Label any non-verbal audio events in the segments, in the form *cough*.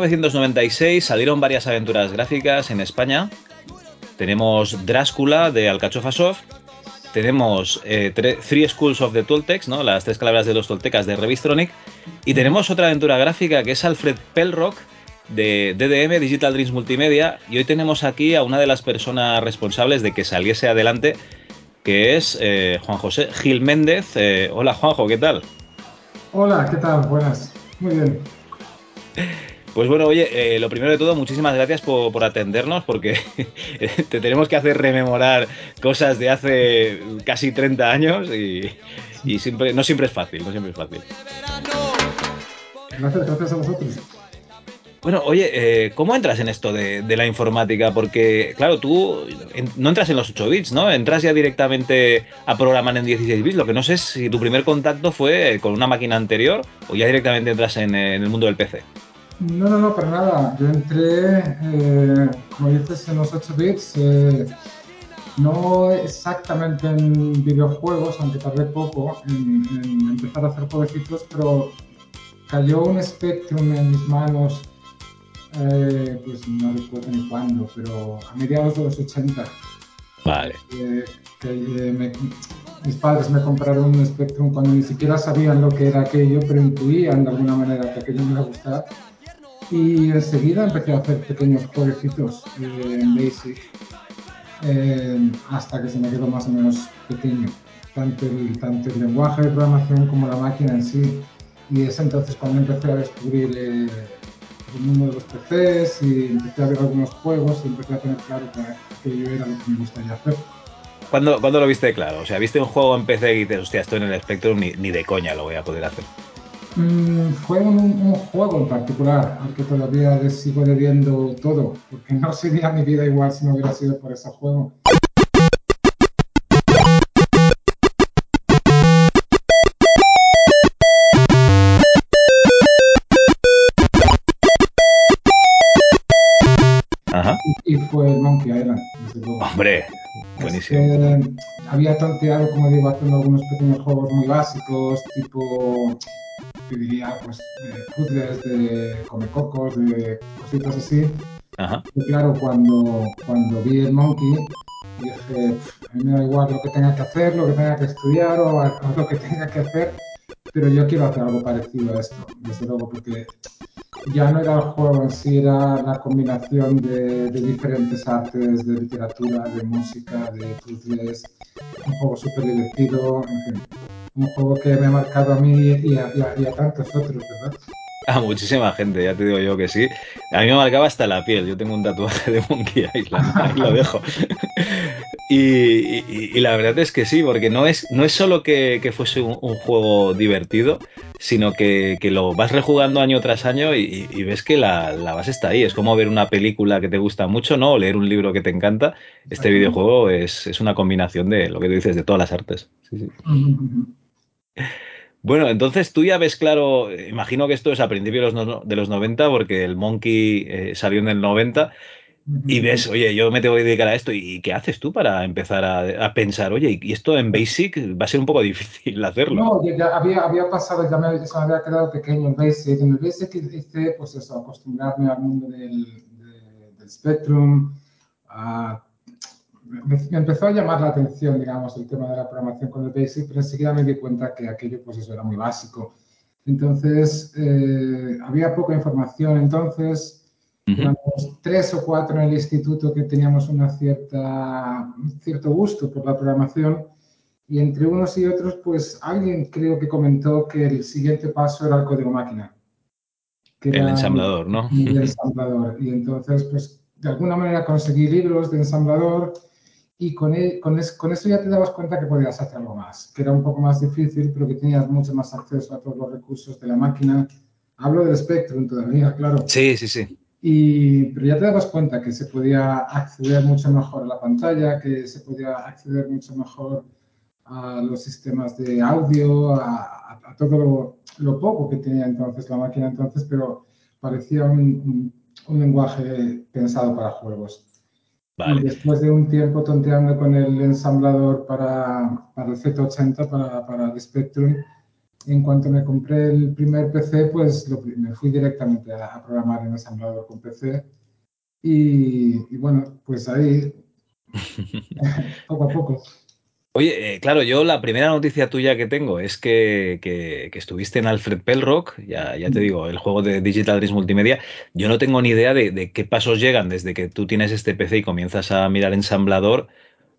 1996 salieron varias aventuras gráficas en España. Tenemos Drácula de Alcachofa Soft. Tenemos eh, Three Schools of the Toltecs, ¿no? las tres calabras de los Toltecas de Revistronic. Y tenemos otra aventura gráfica que es Alfred Pelrock de DDM Digital Dreams Multimedia. Y hoy tenemos aquí a una de las personas responsables de que saliese adelante, que es eh, Juan José Gil Méndez. Eh, hola Juanjo, ¿qué tal? Hola, ¿qué tal? Buenas. Muy bien. *laughs* Pues bueno, oye, eh, lo primero de todo, muchísimas gracias por, por atendernos, porque *laughs* te tenemos que hacer rememorar cosas de hace casi 30 años y, y siempre, no siempre es fácil, no siempre es fácil. Gracias, gracias a vosotros. Bueno, oye, eh, ¿cómo entras en esto de, de la informática? Porque, claro, tú en- no entras en los 8 bits, ¿no? Entras ya directamente a programar en 16 bits. Lo que no sé es si tu primer contacto fue con una máquina anterior o ya directamente entras en, en el mundo del PC. No, no, no, para nada. Yo entré, eh, como dices, en los 8 bits, eh, no exactamente en videojuegos, aunque tardé poco en, en empezar a hacer jueguecitos, pero cayó un Spectrum en mis manos, eh, pues no recuerdo ni cuándo, pero a mediados de los 80. Vale. eh, que eh, me- mis padres me compraron un Spectrum cuando ni siquiera sabían lo que era aquello, pero intuían de alguna manera que aquello me iba a gustar. Y enseguida empecé a hacer pequeños jueguecitos eh, en Basic, eh, hasta que se me quedó más o menos pequeño, tanto el, tanto el lenguaje de programación como la máquina en sí. Y es entonces cuando empecé a descubrir eh, el mundo de los PCs y empecé a ver algunos juegos y empecé a tener claro que aquello era lo que me gustaría hacer. ¿Cuándo, cuándo lo viste claro? O sea, ¿viste un juego en PC y dices, hostia, esto en el Spectrum ni, ni de coña lo voy a poder hacer? Mm, fue un, un juego en particular al que todavía sigo debiendo todo, porque no sería mi vida igual si no hubiera sido por ese juego. Ajá. Y fue el Monkey Island, desde luego. Hombre, buenísimo. Es que había tanteado, como digo, haciendo algunos pequeños juegos muy básicos, tipo, diría, pues, de puzzles, de comecocos, de cositas así. Ajá. Y claro, cuando, cuando vi el Monkey, dije, "Pff, a mí me da igual lo que tenga que hacer, lo que tenga que estudiar o lo que tenga que hacer, pero yo quiero hacer algo parecido a esto, desde luego, porque ya no era el juego en sí, era la combinación de, de diferentes artes, de literatura, de música, de puzzles, un juego súper divertido, en fin, un juego que me ha marcado a mí y a, y a- y a tantos otros, ¿verdad? *laughs* A muchísima gente, ya te digo yo que sí. A mí me marcaba hasta la piel. Yo tengo un tatuaje de Monkey Island, *laughs* ahí lo dejo. *laughs* Y, y- y la verdad es que sí, porque no es, no es solo que, que fuese un, un juego divertido, sino que, que lo vas rejugando año tras año y, y ves que la, la base está ahí. Es como ver una película que te gusta mucho, ¿no? O leer un libro que te encanta. Este videojuego es, es una combinación de lo que tú dices, de todas las artes. Sí, sí. Bueno, entonces tú ya ves claro, imagino que esto es a principios de los, no- de los 90, porque el Monkey eh, salió en el 90, y ves, oye, yo me tengo que dedicar a esto, ¿y qué haces tú para empezar a, a pensar, oye, y esto en Basic va a ser un poco difícil *laughs* hacerlo? No, ya, ya había, había pasado, ya me, se me había quedado pequeño en Basic. En el Basic hice, pues eso, acostumbrarme al mundo del, de- del Spectrum. a- me, me empezó a llamar la atención, digamos, el tema de la programación con el Basic, pero enseguida me di cuenta que aquello, pues eso, era muy básico. Entonces, eh, había poca información entonces. Éramos tres o cuatro en el instituto que teníamos una cierta, un cierto gusto por la programación y entre unos y otros, pues alguien creo que comentó que el siguiente paso era el código máquina. Que el ensamblador, ¿no? El ensamblador. Y entonces, pues de alguna manera conseguí libros de ensamblador y con, e, con, con, eso ya te dabas cuenta que podías hacer algo más, que era un poco más difícil, pero que tenías mucho más acceso a todos los recursos de la máquina. Hablo del Spectrum todavía, claro. Sí, sí, sí. Y, pero ya te dabas cuenta que se podía acceder mucho mejor a la pantalla, que se podía acceder mucho mejor a los sistemas de audio, a, a, todo lo, lo, poco que tenía entonces la máquina entonces, pero parecía un, un, un lenguaje pensado para juegos. Vale. Y después de un tiempo tonteando con el ensamblador para, para el Z80, para, para el Spectrum, en cuanto me compré el primer PC, pues lo, me fui directamente a, a, programar en ensamblador con PC. Y, y bueno, pues ahí, *laughs* poco a poco. Oye, eh, claro, yo la primera noticia tuya que tengo es que, que, que estuviste en Alfred Pelrock, ya, ya, te digo, el juego de Digital Dreams Multimedia. Yo no tengo ni idea de, de, qué pasos llegan desde que tú tienes este PC y comienzas a mirar ensamblador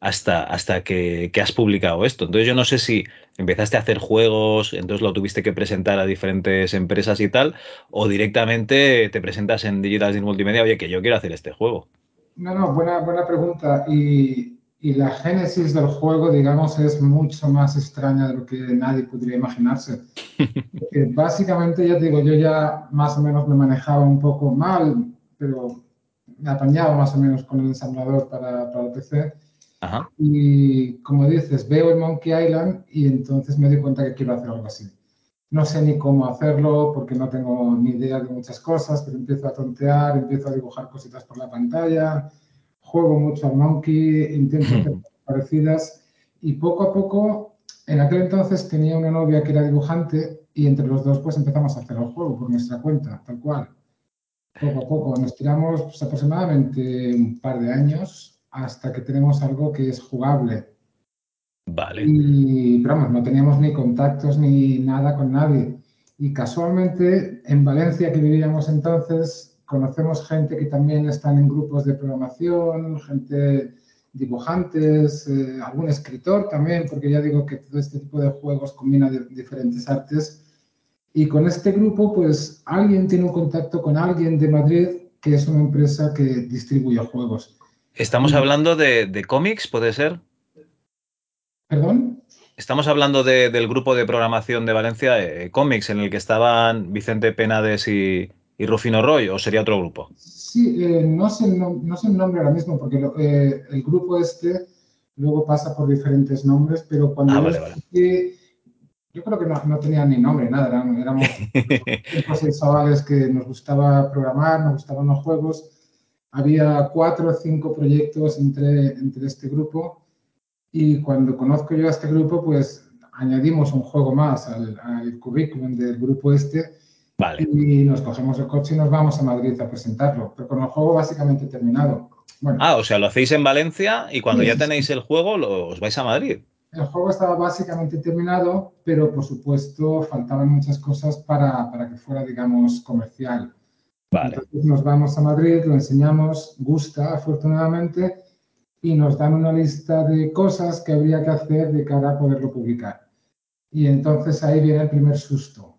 hasta, hasta que, que, has publicado esto. Entonces yo no sé si empezaste a hacer juegos, entonces lo tuviste que presentar a diferentes empresas y tal, o directamente te presentas en Digital Dreams Multimedia, oye, que yo quiero hacer este juego. No, no, buena, buena pregunta. Y y la génesis del juego, digamos, es mucho más extraña de lo que nadie podría imaginarse. Porque *laughs* básicamente, ya te digo, yo ya más o menos me manejaba un poco mal, pero me apañaba más o menos con el ensamblador para, para el PC. Ajá. Y como dices, veo el Monkey Island y entonces me doy cuenta que quiero hacer algo así. No sé ni cómo hacerlo porque no tengo ni idea de muchas cosas, pero empiezo a tontear, empiezo a dibujar cositas por la pantalla, juego mucho al Monkey, intento *laughs* hacer parecidas y poco a poco, en aquel entonces tenía una novia que era dibujante y entre los dos pues empezamos a hacer el juego por nuestra cuenta, tal cual. Poco a poco, nos tiramos pues, aproximadamente un par de años hasta que tenemos algo que es jugable. Vale. Y, pero vamos, no teníamos ni contactos ni nada con nadie. Y casualmente, en Valencia, que vivíamos entonces, conocemos gente que también están en grupos de programación, gente dibujantes, eh, algún escritor también, porque ya digo que todo este tipo de juegos combina de, diferentes artes. Y con este grupo, pues alguien tiene un contacto con alguien de Madrid que es una empresa que distribuye juegos. ¿Estamos hablando de, de cómics, puede ser? ¿Perdón? Estamos hablando de, del grupo de programación de Valencia, eh, cómics, en el que estaban Vicente Penades y, y Rufino Roy o sería otro grupo? Sí, eh, no, sé, no, no, sé el nombre ahora mismo porque lo, eh, el grupo este luego pasa por diferentes nombres, pero cuando ah, yo, vale, vale. Yo creo que no, no, tenía ni nombre, nada, éramos, *laughs* éramos seis chavales que nos gustaba programar, nos gustaban los juegos. Había cuatro o cinco proyectos entre, entre este grupo y cuando conozco yo a este grupo, pues añadimos un juego más al, al currículum del grupo este Vale. Y nos cogemos el coche y nos vamos a Madrid a presentarlo, pero con el juego básicamente terminado. Bueno, ah, o sea, lo hacéis en Valencia y cuando sí, ya tenéis el juego lo, os vais a Madrid. El juego estaba básicamente terminado, pero por supuesto faltaban muchas cosas para, para que fuera, digamos, comercial. Vale. Entonces nos vamos a Madrid, lo enseñamos, gusta afortunadamente, y nos dan una lista de cosas que habría que hacer de cara a poderlo publicar. Y entonces ahí viene el primer susto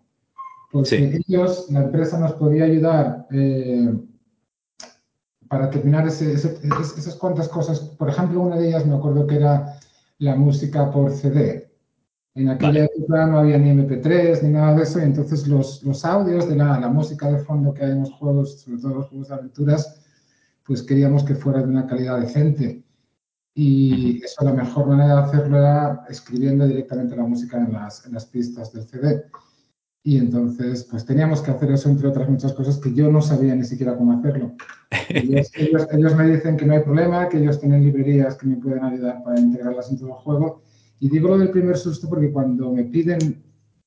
porque sí. ellos, la empresa nos podía ayudar eh, para terminar ese, ese, esas cuantas cosas. Por ejemplo, una de ellas me acuerdo que era la música por CD. En aquella vale. época no había ni MP3 ni nada de eso, y entonces los, los audios de la, la, música de fondo que hay en los juegos, sobre todo los juegos de aventuras, pues queríamos que fuera de una calidad decente. Y eso la mejor manera de hacerlo era escribiendo directamente la música en las, en las pistas del CD. Y entonces, pues teníamos que hacer eso, entre otras muchas cosas que yo no sabía ni siquiera cómo hacerlo. Ellos, *laughs* ellos, ellos, me dicen que no hay problema, que ellos tienen librerías que me pueden ayudar para integrarlas en todo el juego. Y digo lo del primer susto porque cuando me piden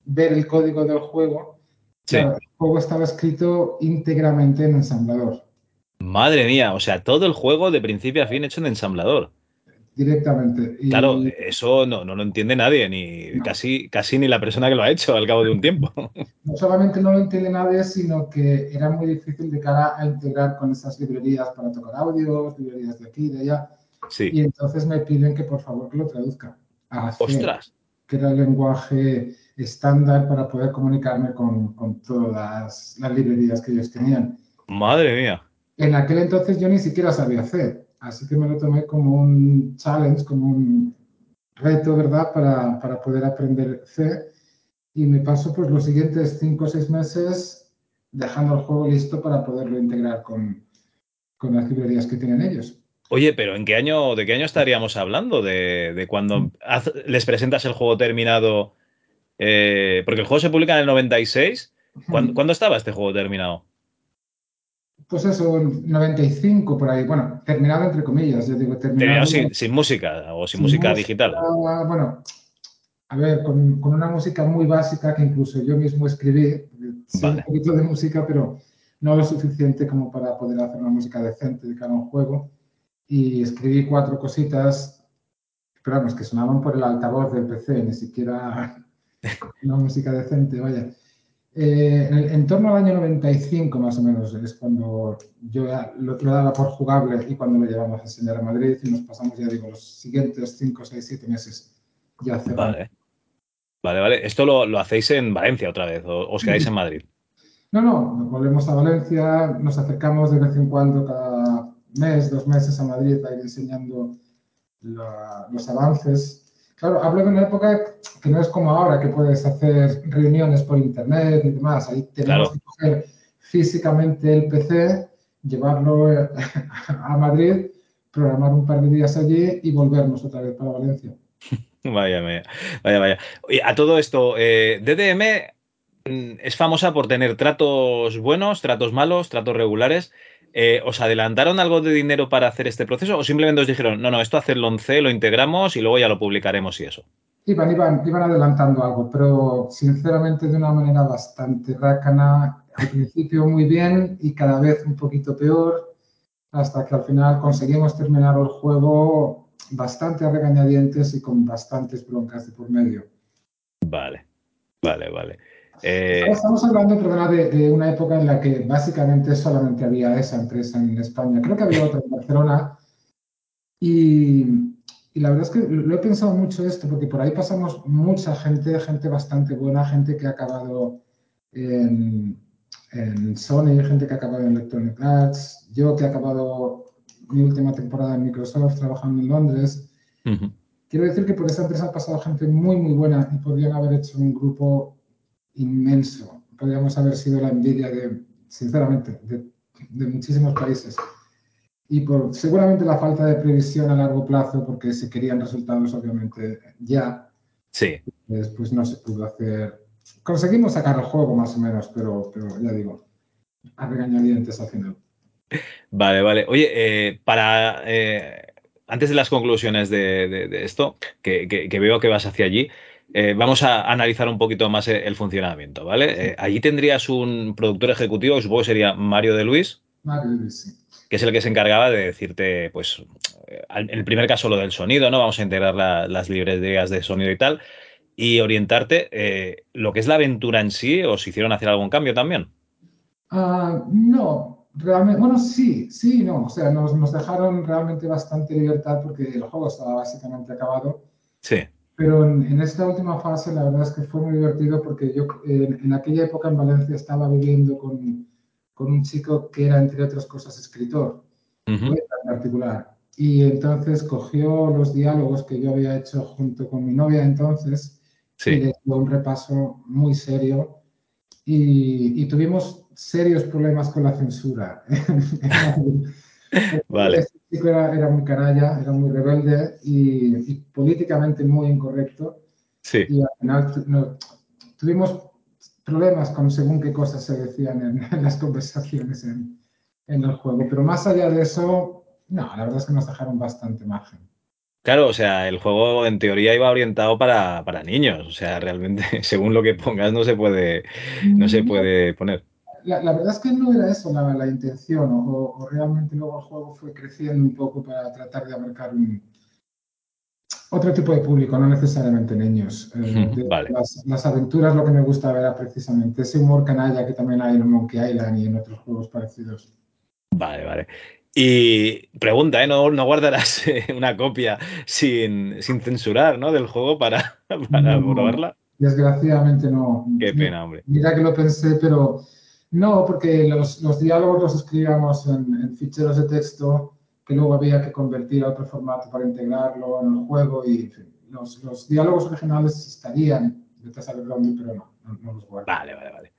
ver el código del juego, sí. el juego estaba escrito íntegramente en ensamblador. Madre mía, o sea, todo el juego de principio a fin hecho en ensamblador. Directamente. Y Claro, eso no, no lo entiende nadie, ni No. casi, casi ni la persona que lo ha hecho al cabo de un tiempo. *laughs* no solamente no lo entiende nadie, sino que era muy difícil de cara a integrar con esas librerías para tocar audios, librerías de aquí y de allá. Sí. Y entonces me piden que por favor que lo traduzca a C, Ostras. que era el lenguaje estándar para poder comunicarme con, con todas las librerías que ellos tenían. Madre mía. En aquel entonces yo ni siquiera sabía C, así que me lo tomé como un challenge, como un reto, ¿verdad?, para, para poder aprender C. Y me paso pues los siguientes cinco o seis meses dejando el juego listo para poderlo integrar con, con las librerías que tienen ellos. Oye, pero ¿en qué año, de qué año estaríamos hablando? ¿De, de cuando haz- les presentas el juego terminado? Eh, porque el juego se publica en el 96. ¿Cuándo, cuándo estaba este juego terminado? Pues eso, 95 por ahí. Bueno, terminado entre comillas, yo digo terminado. Terminado sin, sin música o sin, sin música, digital. Bueno, a ver, con, con una música muy básica que incluso yo mismo escribí. Sí, Vale. un poquito de música, pero no lo suficiente como para poder hacer una música decente de cada un juego. Y escribí cuatro cositas, pero vamos, que sonaban por el altavoz del PC, ni siquiera *laughs* una música decente, vaya. Eh, en, el- en torno al año 95 más o menos es cuando yo ya lo, lo daba por jugable y cuando lo llevamos a enseñar a Madrid y nos pasamos, ya digo, los siguientes 5, 6, 7 meses ya cerrando. Vale. Vale, vale. Esto lo, lo hacéis en Valencia otra vez, o os quedáis en Madrid. No, no, nos volvemos a Valencia, nos acercamos de vez en cuando, cada mes, dos meses a Madrid a ir enseñando la- los avances. Claro, hablo de una época que no es como ahora, que puedes hacer reuniones por internet y demás. Ahí tenemos Claro. que coger físicamente el PC, llevarlo eh, *laughs* a Madrid, programar un par de días allí y volvernos otra vez para Valencia. *laughs* Vaya, vaya, vaya, vaya. Oye, a todo esto, eh, DDM mm, es famosa por tener tratos buenos, tratos malos, tratos regulares. Eh, ¿Os adelantaron algo de dinero para hacer este proceso o simplemente os dijeron, no, no, esto hacerlo en C, lo integramos y luego ya lo publicaremos y eso? Iban, iban, iban adelantando algo, pero sinceramente de una manera bastante rácana. Al principio muy bien y cada vez un poquito peor, hasta que al final conseguimos terminar el juego bastante a regañadientes y con bastantes broncas de por medio. Vale, vale, vale. Eh, Estamos hablando, perdona, de, de una época en la que básicamente solamente había esa empresa en España. Creo que había otra en Barcelona. Y, y la verdad es que lo he pensado mucho esto, porque por ahí pasamos mucha gente, gente bastante buena, gente que ha acabado en, en Sony, gente que ha acabado en Electronic Arts, yo que he acabado mi última temporada en Microsoft trabajando en Londres. Quiero decir que por esa empresa ha pasado gente muy, muy buena y podrían haber hecho un grupo inmenso. Podríamos haber sido la envidia de, sinceramente, de, de muchísimos países. Y por seguramente la falta de previsión a largo plazo, porque se querían resultados obviamente ya, Sí, después no se pudo hacer. Conseguimos sacar el juego más o menos, pero, pero ya digo, a regañadientes al final. vale, vale. Oye, eh, para eh, antes de las conclusiones de, de- de esto, que, que- que veo que vas hacia allí, eh, vamos a analizar un poquito más el, el funcionamiento, ¿vale? Eh, allí tendrías un productor ejecutivo, supongo que sería Mario de Luis, Mario Luis, sí. que es el que se encargaba de decirte, pues, eh, en el primer caso lo del sonido, ¿no? Vamos a integrar la- las librerías de sonido y tal, y orientarte. eh, lo que es la aventura en sí, ¿os hicieron hacer algún cambio también? Ah, no, realmente, bueno, sí, sí, y no, o sea, nos, nos dejaron realmente bastante libertad porque el juego estaba básicamente acabado, Sí, pero en, en esta última fase la verdad es que fue muy divertido porque yo en, en aquella época en Valencia estaba viviendo con, con un chico que era, entre otras cosas, escritor, Ujú. poeta en particular, y entonces cogió los diálogos que yo había hecho junto con mi novia entonces y sí, le dio un repaso muy serio y, y tuvimos serios problemas con la censura. *laughs* *laughs* *laughs* Vale. Este chico era, era muy canalla, era muy rebelde y, y políticamente muy incorrecto sí. y al final no- tuvimos problemas con según qué cosas se decían en, en las conversaciones en, en el juego. Pero más allá de eso, no, la verdad es que nos dejaron bastante margen. Claro, o sea, el juego en teoría iba orientado para, para niños. O sea, realmente, *laughs* según lo que pongas, no se puede, no se puede poner. La, la verdad es que no era eso la, la intención, o, o realmente luego el juego fue creciendo un poco para tratar de abarcar un, Otro tipo de público, no necesariamente niños. Eh, de- Vale. las, las aventuras lo que me gusta ver era precisamente ese humor canalla que también hay en Monkey Island y en otros juegos parecidos. Vale, vale. Y pregunta, ¿eh? ¿No, no guardarás *laughs* eh, una copia sin, sin censurar, ¿no? Del juego para, *laughs* para No. probarla? Desgraciadamente no. Qué pena, hombre. Mira que lo pensé, pero no, porque los, los diálogos los escribíamos en, en ficheros de texto que luego había que convertir a otro formato para integrarlo en el juego y los, los diálogos originales estarían, a saber dónde, pero no, no, los guardo. Vale, vale, vale.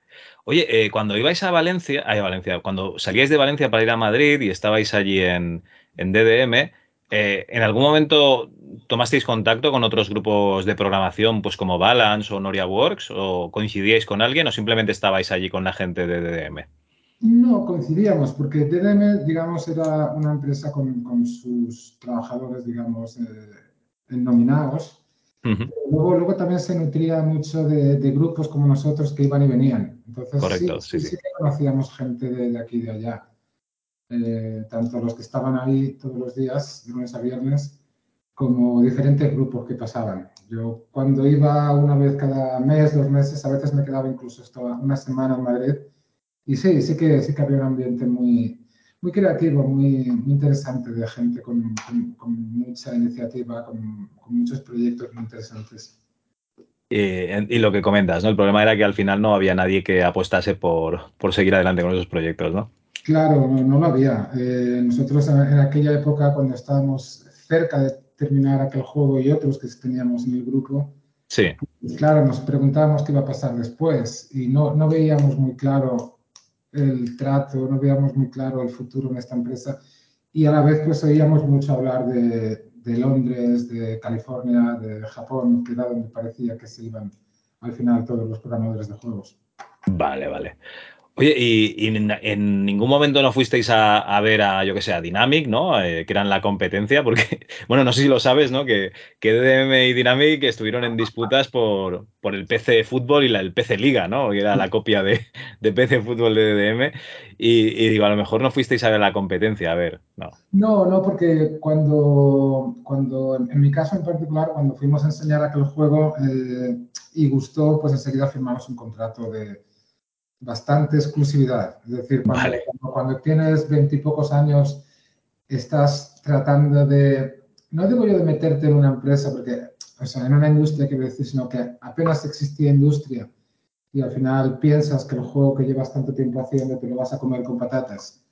Oye, eh, cuando ibais a Valencia, ay, Valencia, cuando salíais de Valencia para ir a Madrid y estabais allí en, en DDM, eh, ¿en algún momento tomasteis contacto con otros grupos de programación, pues como Balance o Noria Works, o coincidíais con alguien, o simplemente estabais allí con la gente de DDM? No coincidíamos, porque DDM, digamos, era una empresa con, con sus trabajadores, digamos, eh, nominados. Luego, luego también se nutría mucho de, de grupos como nosotros que iban y venían. Entonces, Correcto, sí, sí, sí, sí. sí que conocíamos gente de, de aquí y de allá. Eh, tanto los que estaban ahí todos los días, de lunes a viernes, como diferentes grupos que pasaban. Yo cuando iba una vez cada mes, dos meses, a veces me quedaba incluso hasta una semana en Madrid. Y sí, sí que, sí que había un ambiente muy, muy creativo, muy, muy interesante de gente con, con- con mucha iniciativa, con, con muchos proyectos muy interesantes. Eh, y lo que comentas, ¿no? El problema era que al final no había nadie que apostase por, por seguir adelante con esos proyectos, ¿no? Claro, no, no lo había. Eh, nosotros en, en aquella época, cuando estábamos cerca de terminar aquel juego y otros que teníamos en el grupo, Sí, pues claro, nos preguntábamos qué iba a pasar después y no, no veíamos muy claro el trato, no veíamos muy claro el futuro en esta empresa y a la vez pues oíamos mucho hablar de, de Londres, de California, de Japón, que era donde parecía que se iban al final todos los programadores de juegos. vale, vale. Oye, y, y en, en ningún momento no fuisteis a, a ver a, yo que sé, a Dynamic, ¿no? Eh, que eran la competencia, porque, *laughs* bueno, no sé si lo sabes, ¿no? Que, que DDM y Dynamic estuvieron en disputas por, por el PC Fútbol y la, el PC Liga, ¿no? Que era la *laughs* copia de, de PC Fútbol de DDM. Y, y digo, a lo mejor no fuisteis a ver la competencia, a ver, no. No, no, porque cuando, cuando en, en mi caso en particular, cuando fuimos a enseñar aquel juego eh, y gustó, pues enseguida firmamos un contrato de bastante exclusividad. Es decir, cuando, Vale. cuando, cuando tienes veintipocos años, estás tratando de, no digo yo de meterte en una empresa, porque, o sea, en una industria quiero decir, sino que apenas existía industria y al final piensas que el juego que llevas tanto tiempo haciendo te lo vas a comer con patatas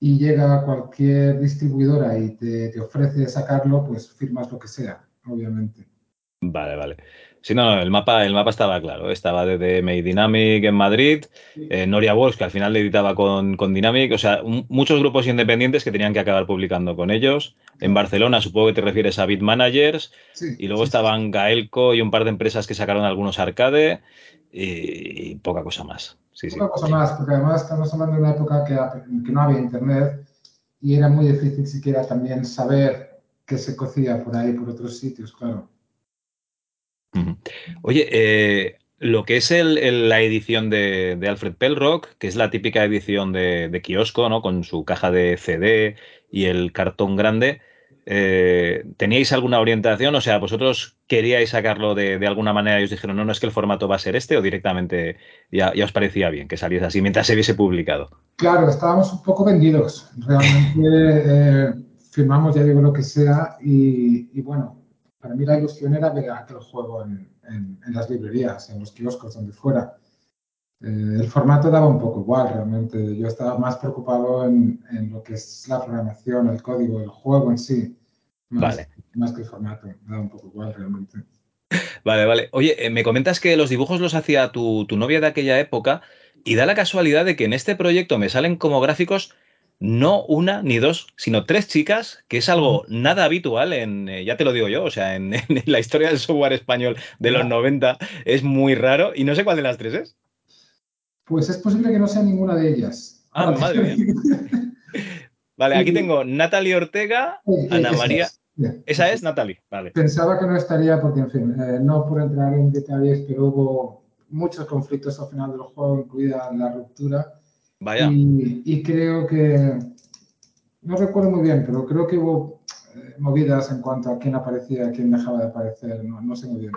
y llega cualquier distribuidora y te, te ofrece sacarlo, pues firmas lo que sea, obviamente. Vale, vale. Sí, no, el mapa, el mapa estaba claro. Estaba DDM y Dynamic en Madrid, eh, Noria Works, que al final le editaba con, con Dynamic, o sea, muchos grupos independientes que tenían que acabar publicando con ellos. En Barcelona, supongo que te refieres a Bit Managers, Sí, y luego sí, estaban Gaelco y un par de empresas que sacaron algunos arcade y, y poca cosa más. Sí, sí. Poca cosa más, porque además estamos hablando de una época que, que no había internet y era muy difícil siquiera también saber qué se cocía por ahí, por otros sitios, claro. Oye, eh, lo que es el- la edición de, de Alfred Pelrock, que es la típica edición de, de kiosco, ¿no? Con su caja de CD y el cartón grande, eh, ¿teníais alguna orientación? O sea, ¿vosotros queríais sacarlo de, alguna manera y os dijeron, no, no es que el formato va a ser este o directamente ya, os parecía bien que saliese así mientras se hubiese publicado? Claro, estábamos un poco vendidos. Realmente eh, firmamos, ya digo, lo que sea y bueno, para mí la ilusión era ver aquel juego en, en- en las librerías, en los kioscos, donde fuera. Eh, el formato daba un poco igual, realmente. Yo estaba más preocupado en, en lo que es la programación, el código, el juego en sí, más, Vale. más que el formato. Daba un poco igual, realmente. *laughs* Vale, vale. Oye, eh, me comentas que los dibujos los hacía tu, tu novia de aquella época y da la casualidad de que en este proyecto me salen como gráficos no una ni dos, sino tres chicas, que es algo nada habitual en, eh, ya te lo digo yo, o sea, en, *laughs* en la historia del software español de los Ya. 90 es muy raro y no sé cuál de las tres es. Pues es posible que no sea ninguna de ellas. Ah, Ahora, madre mía. *laughs* Vale, aquí tengo Natalie Ortega, eh, Ana esa María. es. Esa es Natalie, vale. Pensaba que no estaría porque, en fin, eh, no por entrar en detalles, pero hubo muchos conflictos al final del juego, incluida la ruptura. Vaya. Y, y creo que, no recuerdo muy bien, pero creo que hubo eh, movidas en cuanto a quién aparecía, quién dejaba de aparecer, no, no sé muy bien.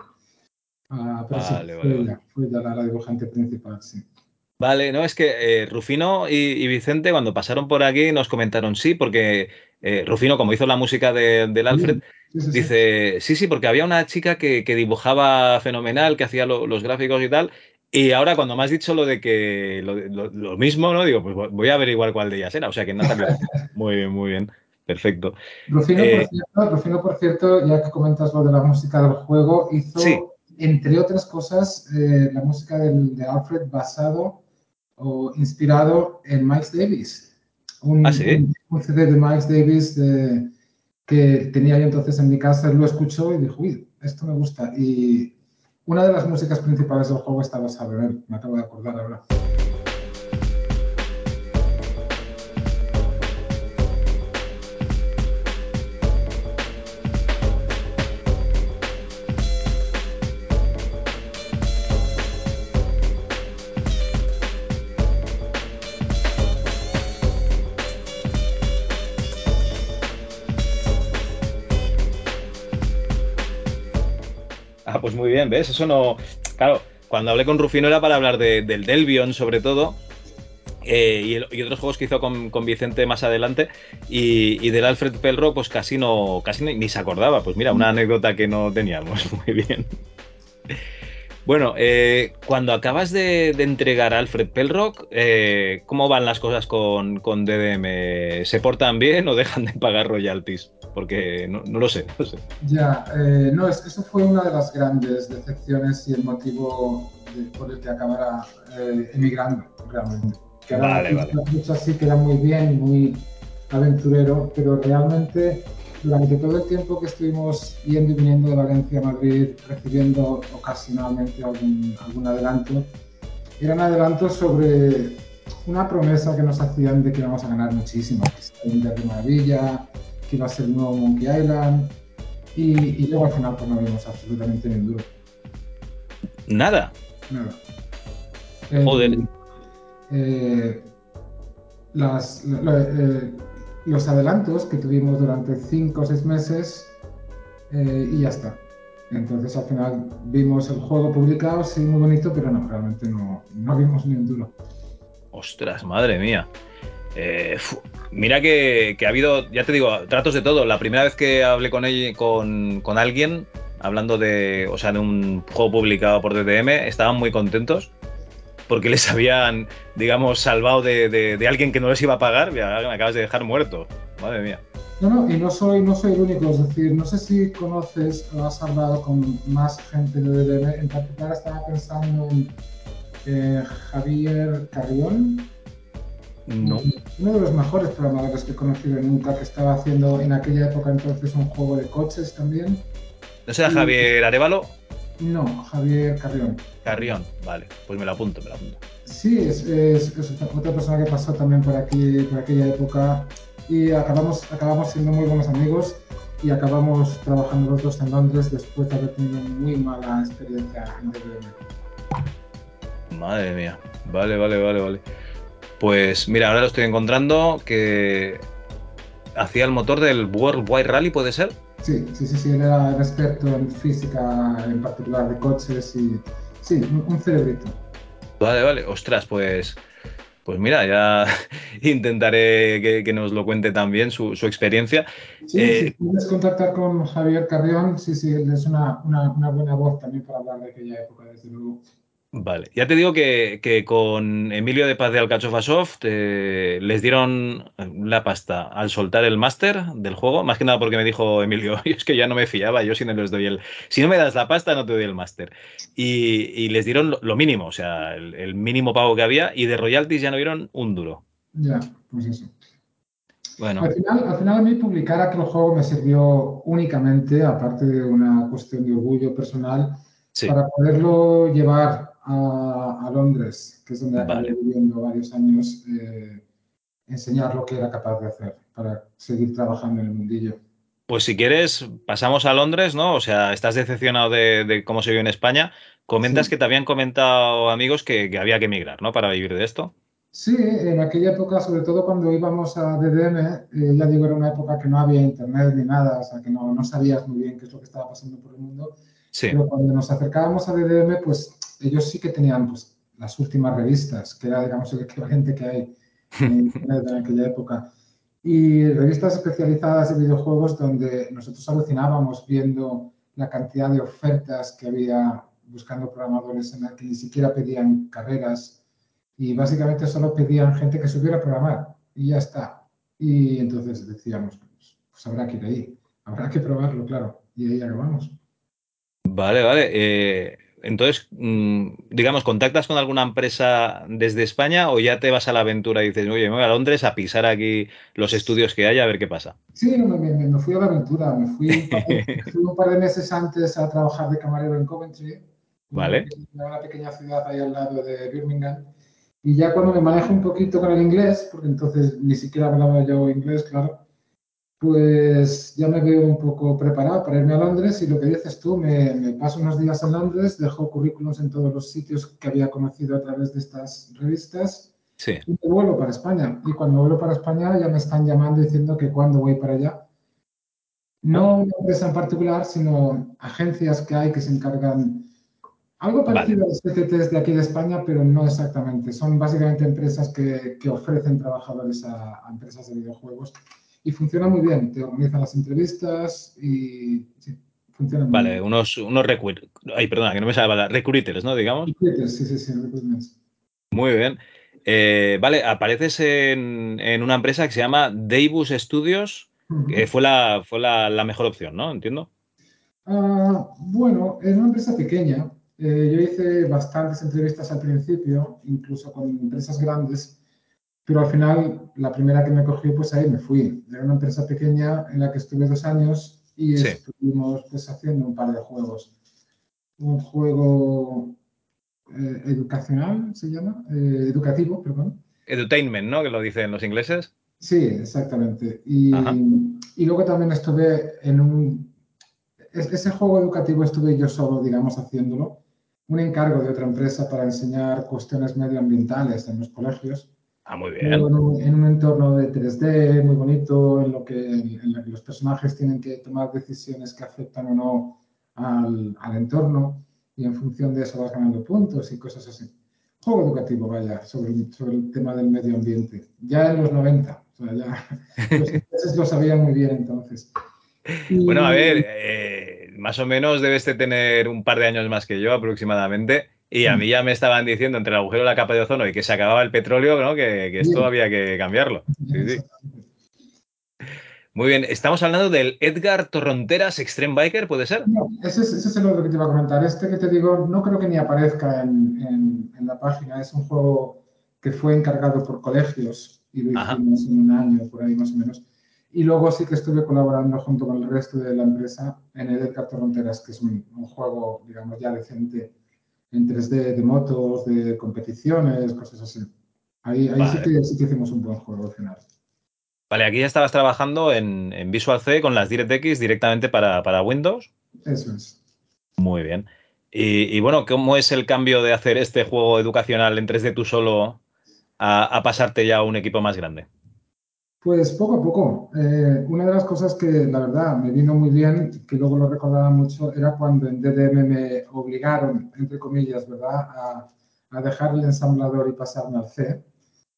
Ah, pero sí, Vale, fue, ella la, la dibujante principal, sí. Vale, no, es que eh, Rufino y, y Vicente cuando pasaron por aquí nos comentaron sí, porque eh, Rufino, como hizo la música de- del Alfred, Sí, sí, sí. dice sí, sí, porque había una chica que, que dibujaba fenomenal, que hacía lo- los gráficos y tal, y ahora cuando me has dicho lo de que lo, lo- lo mismo, ¿no? Digo, pues voy a averiguar cuál de ellas era, o sea que Rufino. *laughs* Muy bien, muy bien, perfecto. Rufino, Eh, por cierto, Rufino, por cierto, ya que comentas lo de la música del juego, hizo, Sí. entre otras cosas, eh, la música del- de Alfred basado o inspirado en Miles Davis. Un, ¿Ah, sí? un- un CD de Miles Davis de- que tenía yo entonces en mi casa, lo escuchó y dijo, uy, esto me gusta. Y una de las músicas principales del juego está basada en él, me acabo de acordar ahora. Muy bien, ¿ves? Eso no. Claro, cuando hablé con Rufino era para hablar de- del Delvion, sobre todo, eh, y, el- y otros juegos que hizo con, con Vicente más adelante, y, y del Alfred Pelro, pues casi no, casi ni, ni se acordaba. Pues mira, una anécdota que no teníamos. *laughs* Muy bien. Bueno, eh, cuando acabas de, de entregar a Alfred Pelrock, eh, ¿cómo van las cosas con, con DDM? ¿Se portan bien o dejan de pagar royalties? Porque no, no lo sé, no lo sé. Ya, eh, no, es- eso fue una de las grandes decepciones y el motivo de- por el que acabara eh, emigrando realmente. Que ahora Vale, vale. así queda muy bien muy aventurero, pero realmente durante todo el tiempo que estuvimos yendo y viniendo de Valencia a Madrid, recibiendo ocasionalmente algún, algún adelanto, eran adelantos sobre una promesa que nos hacían de que íbamos a ganar muchísimo, que se iba de maravilla, que iba a ser un nuevo Monkey Island, y, y luego al final pues no vimos absolutamente ni duro. Nada. Nada. Joder. Eh, las- lo- eh, los adelantos que tuvimos durante 5 o 6 meses eh, y ya está. Entonces al final vimos el juego publicado, sí, muy bonito, pero no, realmente no, no vimos ni un duro. Ostras, madre mía. Eh, mira que, ha habido, ya te digo, tratos de todo. La primera vez que hablé con ella, con, con alguien, hablando de, o sea, de un juego publicado por DTM, estaban muy contentos porque les habían, digamos, salvado de, de- de alguien que no les iba a pagar. Me acabas de dejar muerto. Madre mía. No, no, y no soy, no soy el único, es decir, no sé si conoces o has hablado con más gente de DDM, en particular estaba pensando en eh, Javier Carrión, No. uno de los mejores programadores que he conocido nunca, que estaba haciendo en aquella época entonces un juego de coches también. ¿No será Sí. Javier Arevalo? No, Javier Carrión. Carrión. Vale, pues me lo apunto, me lo apunto. Sí, es, es- es otra persona que pasó también por aquí, por aquella época y acabamos, acabamos siendo muy buenos amigos y acabamos trabajando los dos en Londres después de haber tenido muy mala experiencia en DBM. Madre mía. Vale, vale, vale, vale. Pues mira, ahora lo estoy encontrando que hacía el motor del World Wide Rally, ¿puede ser? Sí, sí, sí, sí, él era un experto en física, en particular de coches y sí, un, un cerebrito. Vale, vale. Ostras, pues. Pues mira, ya *laughs* intentaré que, que nos lo cuente también su, su experiencia. Sí, Eh, si quieres contactar con Javier Carrión, sí, sí, él es una, una, una buena voz también para hablar de aquella época, desde luego. Vale, ya te digo que, que con Emilio de Paz de Alcachofa Soft eh, les dieron la pasta al soltar el máster del juego, más que nada porque me dijo Emilio, *laughs* yo es que ya no me fiaba, yo si no les doy el... Si no me das la pasta no te doy el máster. Y, y les dieron lo, lo mínimo, o sea, el, el mínimo pago que había y de royalties ya no dieron un duro. Ya, pues eso. Bueno, Al final, al final a mí publicar aquel juego me sirvió únicamente, aparte de una cuestión de orgullo personal, sí, para poderlo llevar a, a Londres, que es donde acabé Vale. viviendo varios años, eh, enseñar lo que era capaz de hacer para seguir trabajando en el mundillo. pues si quieres pasamos a Londres, ¿no? O sea, estás decepcionado de, de cómo se vive en España. Comentas Sí. que te habían comentado amigos que, que había que emigrar, ¿no? Para vivir de esto. Sí, en aquella época, sobre todo cuando íbamos a DDM, eh, ya digo, era una época que no había internet ni nada, o sea, que no, no sabías muy bien qué es lo que estaba pasando por el mundo. Sí. Pero cuando nos acercábamos a DDM, pues ellos sí que tenían pues, las últimas revistas, que era, digamos, el equivalente que hay en *laughs* internet en aquella época. Y revistas especializadas de videojuegos donde nosotros alucinábamos viendo la cantidad de ofertas que había buscando programadores en la que ni siquiera pedían carreras y básicamente solo pedían gente que supiera programar y ya está. Y entonces decíamos, pues, pues, habrá que ir ahí, habrá que probarlo, claro, y ahí acabamos. Vale, vale. Eh, entonces, mm, digamos, ¿contactas con alguna empresa desde España o ya te vas a la aventura y dices, oye, me voy a Londres a pisar aquí los estudios que hay a ver qué pasa? Sí, me, me, me fui a la aventura, me fui un, par de, fui un, par de, meses antes a trabajar de camarero en Coventry, vale. una, una pequeña ciudad ahí al lado de Birmingham. Y ya cuando me manejo un poquito con el inglés, porque entonces ni siquiera hablaba yo inglés, claro, pues ya me veo un poco preparado para irme a Londres y lo que dices tú, me, me paso unos días en Londres, dejo currículums en todos los sitios que había conocido a través de estas revistas sí. y me vuelvo para España. Y cuando vuelvo para España ya me están llamando diciendo que cuando voy para allá. No una empresa en particular, sino agencias que hay que se encargan algo parecido vale. a los CTTs de aquí de España, pero no exactamente. Son básicamente empresas que, que ofrecen trabajadores a, a, empresas de videojuegos y funciona muy bien. Te organizan las entrevistas y sí, funciona muy vale, bien. unos, unos recruit... Ay, perdona, que no me sale la recruiters, ¿no? Digamos. Recruiters, sí, sí, sí, recruiters. Muy bien. Eh, vale, apareces en, en, una empresa que se llama Deibus Studios, uh -huh. que fue, la, fue la, la, mejor opción, ¿no? Entiendo. Uh, bueno, es una empresa pequeña, eh, yo hice bastantes entrevistas al principio, incluso con empresas grandes, pero al final la primera que me cogió, pues ahí me fui. Era una empresa pequeña en la que estuve dos años y sí. estuvimos pues haciendo un par de juegos. Un juego eh, educacional, se llama, eh, educativo, perdón. Edutainment, ¿no? Que lo dicen los ingleses. Sí, exactamente. Y, y luego también estuve en un... Ese juego educativo estuve yo solo, digamos, haciéndolo un encargo de otra empresa para enseñar cuestiones medioambientales en los colegios. Ah, muy bien. En un, en un entorno de 3D muy bonito, en lo, que, en lo que los personajes tienen que tomar decisiones que afectan o no al, al entorno y en función de eso vas ganando puntos y cosas así. Juego educativo, vaya, sobre, sobre el tema del medio ambiente. Ya en los 90, o sea, ya *laughs* los ingleses lo sabían muy bien entonces. Y... Bueno, a ver, eh, más o menos debes de tener un par de años más que yo aproximadamente. Y a mí ya me estaban diciendo entre el agujero y la capa de ozono y que se acababa el petróleo, ¿no? que, que esto había que cambiarlo. Sí, sí. Muy bien, estamos hablando del Edgar Torronteras Extreme Biker, ¿puede ser? No, ese es, ese es el otro que te iba a comentar. Este que te digo, no creo que ni aparezca en, en, en la página. Es un juego que fue encargado por colegios y lo hicimos en un año, por ahí más o menos. Y luego sí que estuve colaborando junto con el resto de la empresa en el Edgar Torronteras, que es un, un juego, digamos, ya decente en 3D de motos, de competiciones, cosas así. Ahí, ahí vale. sí, que, sí, que, hicimos un buen juego al final. Vale, aquí ya estabas trabajando en, en Visual C con las DirectX directamente para, para, Windows. Eso es. Muy bien. Y, y, bueno, ¿cómo es el cambio de hacer este juego educacional en 3D tú solo a, a pasarte ya a un equipo más grande? Pues poco a poco. Eh, una de las cosas que la verdad me vino muy bien, que luego lo recordaba mucho, era cuando en DDM me obligaron, entre comillas, ¿verdad?, a, a dejar el ensamblador y pasarme al C.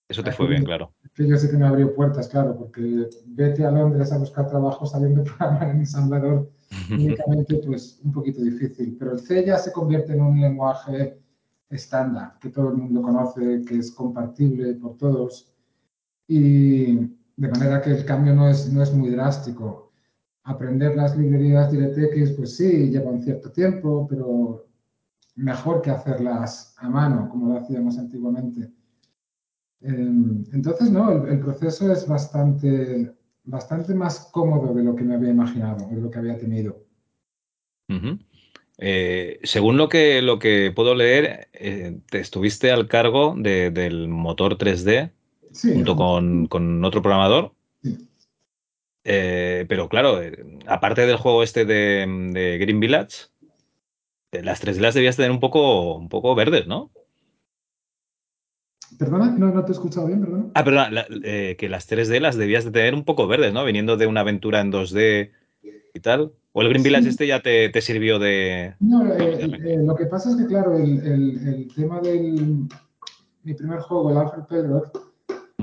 Eso te fue bien, claro. Que yo sí que me abrió puertas, claro, porque vete a Londres a buscar trabajo sabiendo *laughs* programar en ensamblador únicamente, pues un poquito difícil. Pero el C ya se convierte en un lenguaje estándar, que todo el mundo conoce, que es compartible por todos. Y de manera que el cambio no es, no es muy drástico. Aprender las librerías DirectX, pues sí, lleva un cierto tiempo, pero mejor que hacerlas a mano, como lo hacíamos antiguamente. Entonces, no, el, proceso es bastante, bastante más cómodo de lo que me había imaginado, de lo que había tenido. Eh, según lo que, lo que puedo leer, eh, te estuviste al cargo de, del motor 3D sí, junto con, con, otro programador. Sí. Eh, pero claro, aparte del juego este de, de Green Village, las 3D las debías tener un poco, un poco verdes, ¿no? Perdona, no, no te he escuchado bien, perdona. Ah, perdona, la- eh, que las 3D las debías de tener un poco verdes, ¿no? Viniendo de una aventura en 2D y tal. ¿O el Green Village Sí. este ya te, te sirvió de... No, eh, de eh, lo que pasa es que, claro, el, el- el tema del mi primer juego, el Alfred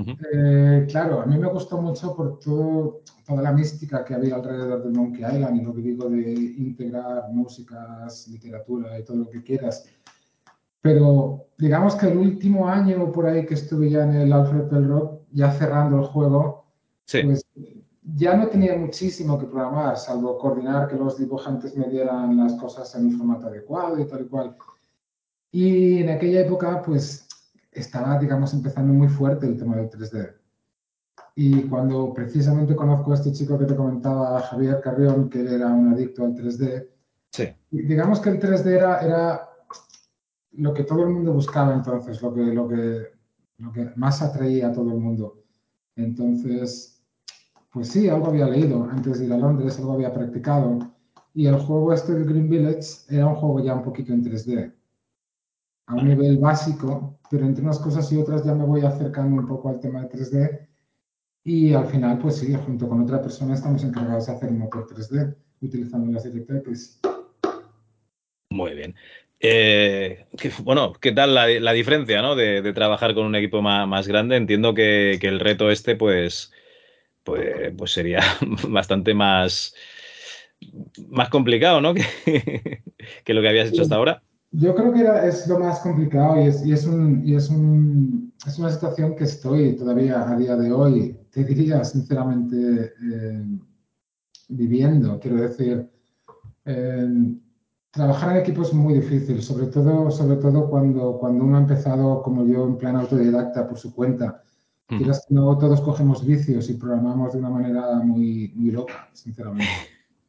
Eh, claro, a mí me gustó mucho por todo, toda la mística que había alrededor de Monkey Island y lo que digo de integrar músicas, literatura y todo lo que quieras. Pero digamos que el último año por ahí que estuve ya en el Alfred Penrod, ya cerrando el juego, Sí, pues ya no tenía muchísimo que programar, salvo coordinar que los dibujantes me dieran las cosas en un formato adecuado y tal y cual. Y en aquella época, pues estaba, digamos, empezando muy fuerte el tema del 3D. Y cuando precisamente conozco a este chico que te comentaba, Javier Carrión, que era un adicto al 3D, sí. digamos que el 3D era, era lo que todo el mundo buscaba entonces, lo que, lo que, lo que más atraía a todo el mundo. Entonces, pues sí, algo había leído antes de ir a Londres, algo había practicado. Y el juego este del Green Village era un juego ya un poquito en 3D, a un nivel básico, pero entre unas cosas y otras ya me voy acercando un poco al tema de 3D. Y al final, pues sí, junto con otra persona estamos encargados de hacer un motor 3D utilizando las DirectX. Muy bien. Eh, que- bueno, ¿qué tal la, la diferencia, ¿no? De, de trabajar con un equipo más, más grande? Entiendo que, que el reto este, pues, pues, pues sería *laughs* bastante más, más complicado, ¿no? *laughs* Que, que lo que habías hecho hasta ahora. Yo creo que era, es lo más complicado y es, y es, un, y es, un, es una situación que estoy todavía a día de hoy, te diría sinceramente, eh, viviendo. Quiero decir, eh, trabajar en equipo es muy difícil, sobre todo, sobre todo cuando, cuando uno ha empezado como yo en plan autodidacta por su cuenta. Ujú. Quieras que no, todos cogemos vicios y programamos de una manera muy, muy loca, sinceramente.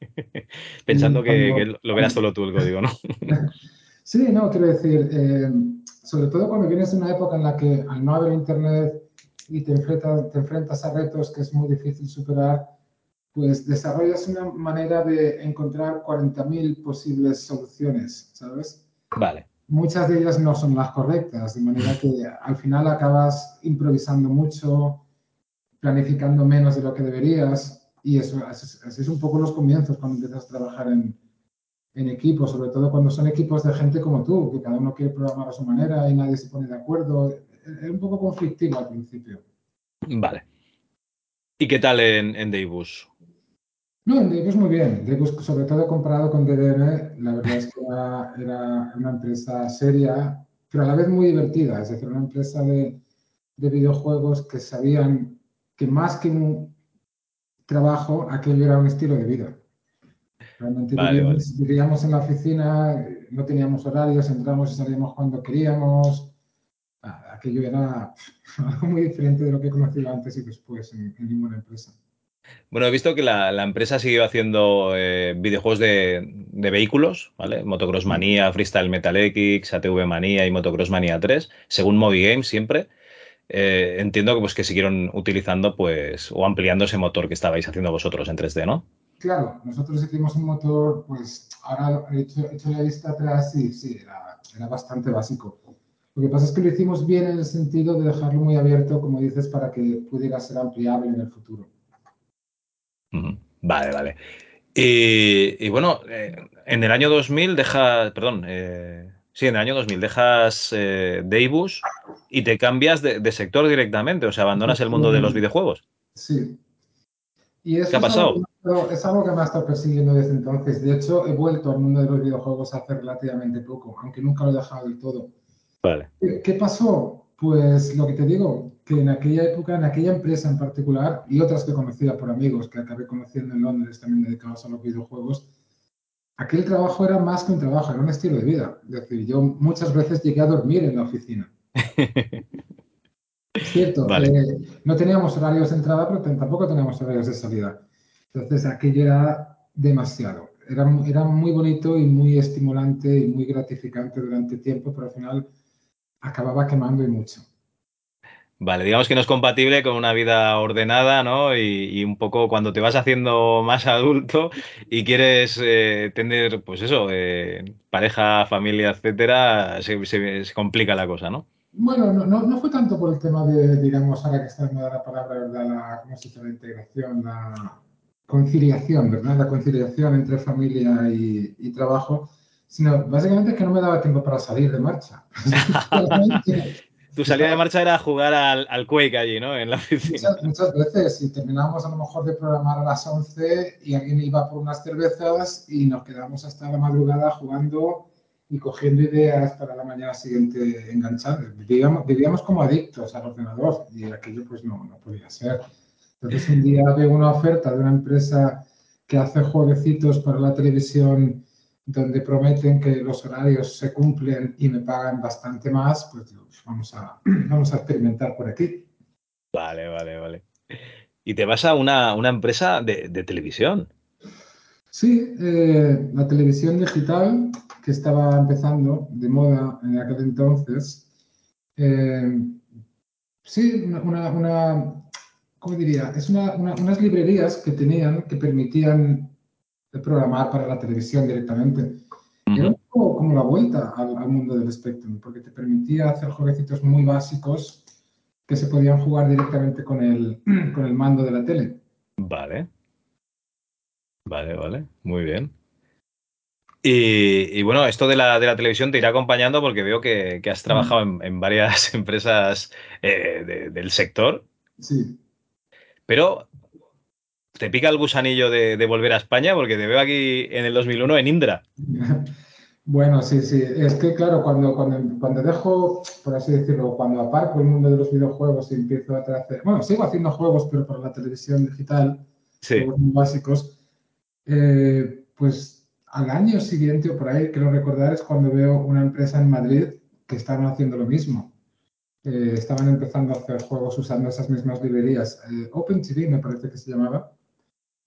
*laughs* Pensando que lo verás solo tú el código, ¿no? *laughs* Sí, no, quiero decir, eh, sobre todo cuando vienes de una época en la que al no haber internet y te enfrentas, te enfrentas a retos que es muy difícil superar, pues desarrollas una manera de encontrar 40.000 posibles soluciones, ¿sabes? Vale. Muchas de ellas no son las correctas, de manera que al final acabas improvisando mucho, planificando menos de lo que deberías, y eso, así es un poco los comienzos cuando empiezas a trabajar en, en equipo, sobre todo cuando son equipos de gente como tú, que cada uno quiere programar a su manera y nadie se pone de acuerdo. Es un poco conflictivo al principio. Vale. ¿Y qué tal en, en Deibus? No, en Deibus muy bien. Deibus, sobre todo comparado con DDM, la verdad es que era, era una empresa seria, pero a la vez muy divertida. Es decir, una empresa de, de videojuegos que sabían que más que un trabajo, aquello era un estilo de vida. Realmente Vale, vivíamos, vivíamos en la oficina, no teníamos horarios, entramos y salíamos cuando queríamos. Aquello era *laughs* algo muy diferente de lo que he conocido antes y después en, en ninguna empresa. Bueno, he visto que la, la empresa seguido haciendo eh, videojuegos de, de vehículos, ¿vale? Motocross Manía, Freestyle Metal X, ATV Manía y Motocross Manía 3, según Moby Games siempre. Eh, entiendo que pues que siguieron utilizando pues o ampliando ese motor que estabais haciendo vosotros en 3D, ¿no? Claro, nosotros hicimos un motor, pues ahora he hecho, he hecho la vista atrás y sí, era, era bastante básico. Lo que pasa es que lo hicimos bien en el sentido de dejarlo muy abierto, como dices, para que pudiera ser ampliable en el futuro. Vale, vale. Y, y bueno, eh, en el año 2000 dejas, perdón, eh, sí, en el año 2000 dejas eh, Deibus y te cambias de, de sector directamente, o sea, abandonas el mundo de los videojuegos. Sí. Y eso ¿Qué ha es pasado? estado- es algo que me ha estado persiguiendo desde entonces. De hecho, he vuelto al mundo de los videojuegos hace relativamente poco, aunque nunca lo he dejado del todo. Vale. ¿Qué qué pasó? Pues lo que te digo, que en aquella época, en aquella empresa en particular, y otras que conocía por amigos, que acabé conociendo en Londres también dedicados a los videojuegos, aquel trabajo era más que un trabajo, era un estilo de vida. Es decir, yo muchas veces llegué a dormir en la oficina. *laughs* Es cierto, Vale. eh, no teníamos horarios de entrada, pero tampoco teníamos horarios de salida. Entonces, aquello era demasiado. Era, era muy bonito y muy estimulante y muy gratificante durante tiempo, pero al final acababa quemando y mucho. Vale, digamos que no es compatible con una vida ordenada, ¿no? Y, y un poco cuando te vas haciendo más adulto y quieres eh, tener, pues eso, eh, pareja, familia, etcétera, se, se- se complica la cosa, ¿no? Bueno, no, no, no, fue tanto por el tema de, digamos, ahora que está en la palabra, ¿verdad? La, ¿cómo se dice? La integración, la conciliación, ¿verdad? La conciliación entre familia y, y trabajo, sino básicamente que no me daba tiempo para salir de marcha. *laughs* *laughs* Tu salida de marcha era jugar al, al Quake allí, ¿no? En la oficina. Muchas, muchas veces, y terminábamos a lo mejor de programar a las 11 y alguien iba por unas cervezas y nos quedamos hasta la madrugada jugando y cogiendo ideas para la mañana siguiente enganchados. Vivíamos, vivíamos como adictos al ordenador y aquello pues no, no podía ser. Entonces un día veo una oferta de una empresa que hace jueguecitos para la televisión donde prometen que los horarios se cumplen y me pagan bastante más, pues digo, vamos a, *clears throat* vamos a experimentar por aquí. Vale, vale, vale. Y te vas a una, una empresa de, de, televisión. Sí, eh, la televisión digital que estaba empezando de moda en aquel entonces. Eh, sí, una, una, una, ¿cómo diría? Es una, unas librerías que tenían que permitían programar para la televisión directamente. Uh -huh. Era un poco como la vuelta al, al, mundo del Spectrum, porque te permitía hacer jueguecitos muy básicos que se podían jugar directamente con el, *clears throat* con el mando de la tele. Vale. Vale, vale. Muy bien. Y, y, bueno, esto de la, de la, televisión te irá acompañando porque veo que, que has trabajado en, en varias *laughs* empresas eh, de, del sector. Sí. Pero ¿Te pica el gusanillo de, de, volver a España? Porque te veo aquí en el 2001 en Indra. *laughs* Bueno, sí, sí. Es que, claro, cuando, cuando, cuando dejo, por así decirlo, cuando aparco el mundo de los videojuegos y empiezo a hacer... Bueno, sigo haciendo juegos, pero para la televisión digital, sí. juegos muy básicos. Eh, pues al año siguiente o por ahí, quiero recordar, es cuando veo una empresa en Madrid que estaban haciendo lo mismo. Eh, estaban empezando a hacer juegos usando esas mismas librerías. Eh, OpenTV me parece que se llamaba.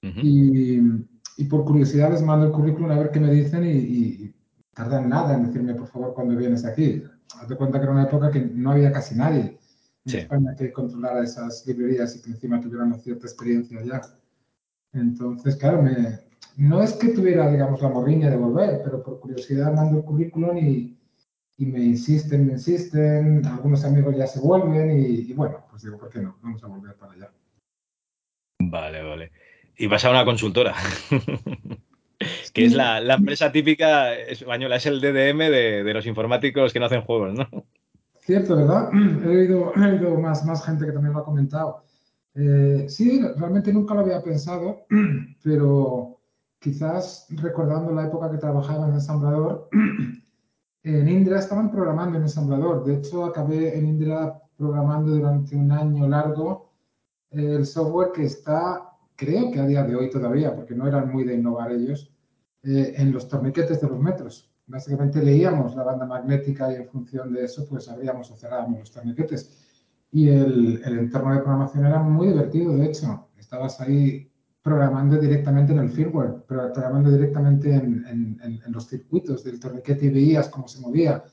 Uh -huh. y, y, por curiosidad les mando el currículum a ver qué me dicen y, y, tardan nada en decirme, por favor, cuando vienes aquí. Hazte cuenta que era una época que no había casi nadie en sí. España que controlara esas librerías y que encima tuvieran una cierta experiencia ya. Entonces, claro, me, no es que tuviera, digamos, la morriña de volver, pero por curiosidad mando el currículum y, y me insisten, me insisten, algunos amigos ya se vuelven y, y, bueno, pues digo, ¿por qué no? Vamos a volver para allá. Vale, vale. Y vas a una consultora, *laughs* que es la, la, empresa típica española, es el DDM de, de, los informáticos que no hacen juegos, ¿no? Cierto, ¿verdad? *clears throat* He oído, he oído más, más gente que también lo ha comentado. Eh, sí, realmente nunca lo había pensado, *clears throat* pero quizás recordando la época que trabajaba en ensamblador, *clears throat* en Indra estaban programando en ensamblador. De hecho, acabé en Indra programando durante un año largo el software que está creo que a día de hoy todavía, porque no eran muy de innovar ellos, eh, en los torniquetes de los metros. Básicamente leíamos la banda magnética y en función de eso pues abríamos o cerrábamos los torniquetes. Y el, el entorno de programación era muy divertido, de hecho. Estabas ahí programando directamente en el firmware, programando directamente en, en, en, en los circuitos del torniquete y veías cómo se movía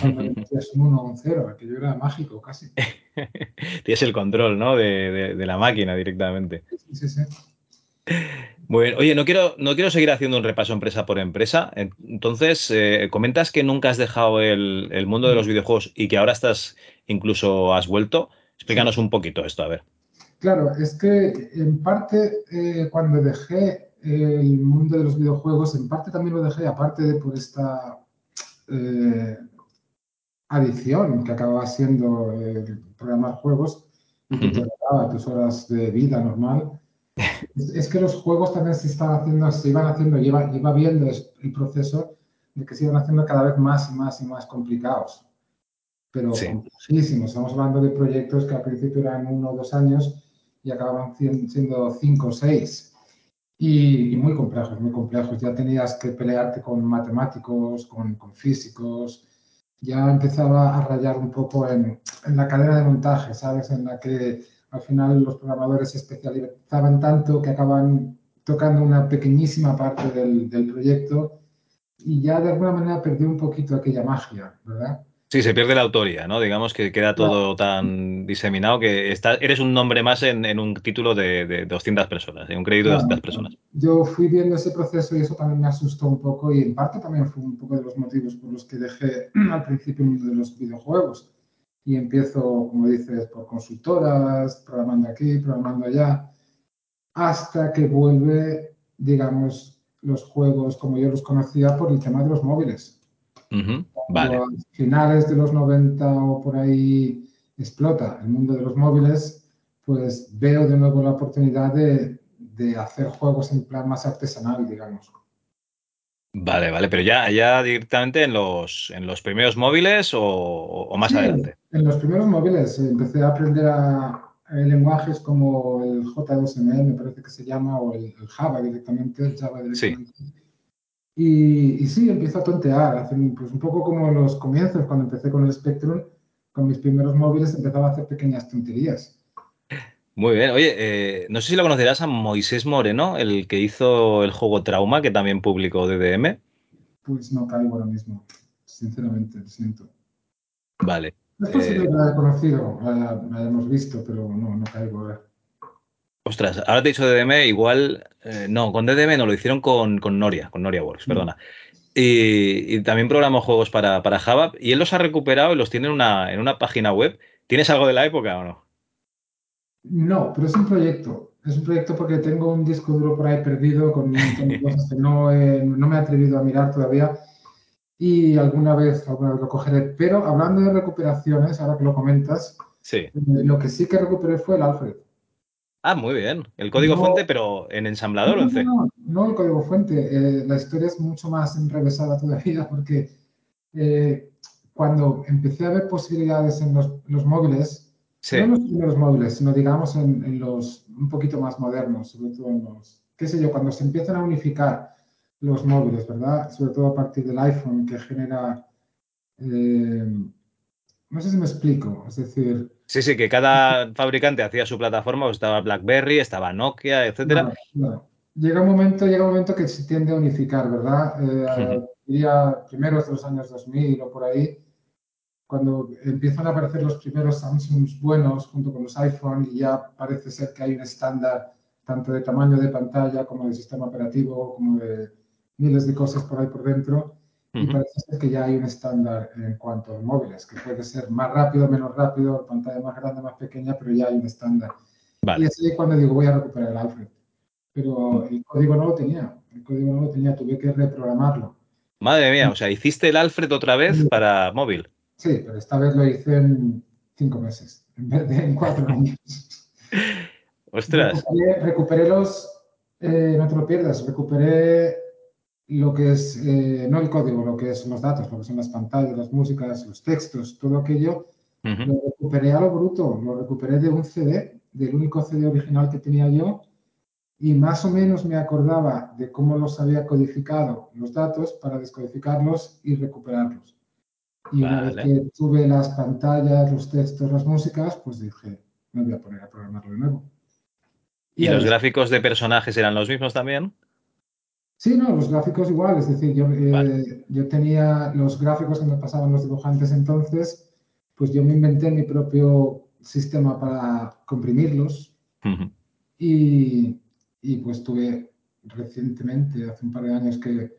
cuando metías un 1 o un 0, aquello era mágico casi. *laughs* Tienes el control, ¿no? De, de, de, la máquina directamente. Sí, sí, sí. Muy bien. Oye, no quiero, no quiero seguir haciendo un repaso empresa por empresa. Entonces, eh, comentas que nunca has dejado el, el, mundo de los videojuegos y que ahora estás, incluso has vuelto. Explícanos un poquito esto, a ver. Claro, es que en parte eh, cuando dejé el mundo de los videojuegos, en parte también lo dejé, aparte de por esta eh, adicción que acababa siendo el programar juegos que te daba tus horas de vida normal, es, es, que los juegos también se estaban haciendo, se iban haciendo, iba, iba viendo el proceso de que se iban haciendo cada vez más y más y más complicados. Pero sí. Estamos hablando de proyectos que al principio eran uno o dos años y acababan siendo cinco o seis. Y, y, muy complejos, muy complejos. Ya tenías que pelearte con matemáticos, con, físicos, ya empezaba a rayar un poco en, en, la cadena de montaje, ¿sabes? En la que al final los programadores se especializaban tanto que acaban tocando una pequeñísima parte del, del proyecto y ya de alguna manera perdió un poquito aquella magia, ¿verdad? Sí, se pierde la autoría, ¿no? Digamos que queda todo claro. tan diseminado que está, eres un nombre más en, en un título de, de, 200 personas, en un crédito claro. de 200 personas. Yo fui viendo ese proceso y eso también me asustó un poco y en parte también fue un poco de los motivos por los que dejé *clears throat* al principio el mundo de los videojuegos. y empiezo, como dices, por consultoras, programando aquí, programando allá, hasta que vuelve, digamos, los juegos como yo los conocía por el tema de los móviles. Vale. A finales de los 90 o por ahí explota el mundo de los móviles, pues veo de nuevo la oportunidad de, de hacer juegos en plan más artesanal, digamos. Vale, vale, pero ya, ya directamente en los, en los primeros móviles o, o más Sí, adelante. En los primeros móviles eh, empecé a aprender a, a lenguajes como el J2ME, me parece que se llama, o el, el Java directamente, el Java directamente. Y, y, sí, empiezo a tontear, hacer, pues un poco como en los comienzos, cuando empecé con el Spectrum, con mis primeros móviles empezaba a hacer pequeñas tonterías. Muy bien. Oye, eh, no sé si lo conocerás a Moisés Moreno, el que hizo el juego Trauma, que también publicó DDM. Pues no caigo ahora mismo, sinceramente, lo siento. Vale. Es posible eh, que lo haya conocido, lo hayamos visto, pero no, no caigo ahora. Ostras, ahora te he dicho DDM, igual. Eh, no, con DDM no, lo hicieron con, con Noria, con Noria Works, perdona. Y, y, también programó juegos para, para Java y él los ha recuperado y los tiene en una, en una página web. ¿Tienes algo de la época o no? No, pero es un proyecto. Es un proyecto porque tengo un disco duro por ahí perdido con un montón de cosas que no, no me he atrevido a mirar todavía y alguna vez, alguna vez lo cogeré. Pero hablando de recuperaciones, ahora que lo comentas, sí. lo que sí que recuperé fue el Alfred. Ah, muy bien. El código no, fuente, pero en ensamblador no, o en C. No, no, el código fuente. Eh, la historia es mucho más enrevesada *laughs* todavía porque eh, cuando empecé a ver posibilidades en los, los móviles, Sí. No en los primeros móviles, sino digamos en, en, los un poquito más modernos, sobre todo en los, qué sé yo, cuando se empiezan a unificar los móviles, ¿verdad? Sobre todo a partir del iPhone que genera, eh, no sé si me explico, es decir... Sí, sí, que cada *laughs* fabricante hacía su plataforma, pues estaba BlackBerry, estaba Nokia, etcétera. Claro. Llega un momento, llega un momento que se tiende a unificar, ¿verdad? Eh, uh -huh. Diría primeros de los años 2000 o por ahí, cuando empiezan a aparecer los primeros Samsungs buenos junto con los iPhone y ya parece ser que hay un estándar tanto de tamaño de pantalla como de sistema operativo, como de miles de cosas por ahí por dentro. Uh -huh. Y parece ser que ya hay un estándar en cuanto a móviles, que puede ser más rápido, menos rápido, pantalla más grande, más pequeña, pero ya hay un estándar. Vale. Y es ahí cuando digo, voy a recuperar el Alfred. Pero el código no lo tenía, el código no lo tenía, tuve que reprogramarlo. Madre mía, o sea, hiciste el Alfred otra vez Sí. para móvil. Sí, pero esta vez lo hice en cinco meses, en vez de en cuatro *laughs* años. Ostras. Recuperé, recuperé los, eh, no te lo pierdas, recuperé lo que es, eh, no el código, lo que son los datos, lo que son las pantallas, las músicas, los textos, todo aquello, Uh -huh. lo recuperé a lo bruto, lo recuperé de un CD, del único CD original que tenía yo, y más o menos me acordaba de cómo los había codificado los datos para descodificarlos y recuperarlos. Y una Vale. vez que tuve las pantallas, los textos, las músicas, pues dije, me voy a poner a programarlo de nuevo. ¿Y, los gráficos de personajes eran los mismos también? Sí, no, los gráficos igual, es decir, yo, eh, yo tenía los gráficos que me pasaban los dibujantes entonces, pues yo me inventé mi propio sistema para comprimirlos y, y pues tuve recientemente, hace un par de años, que,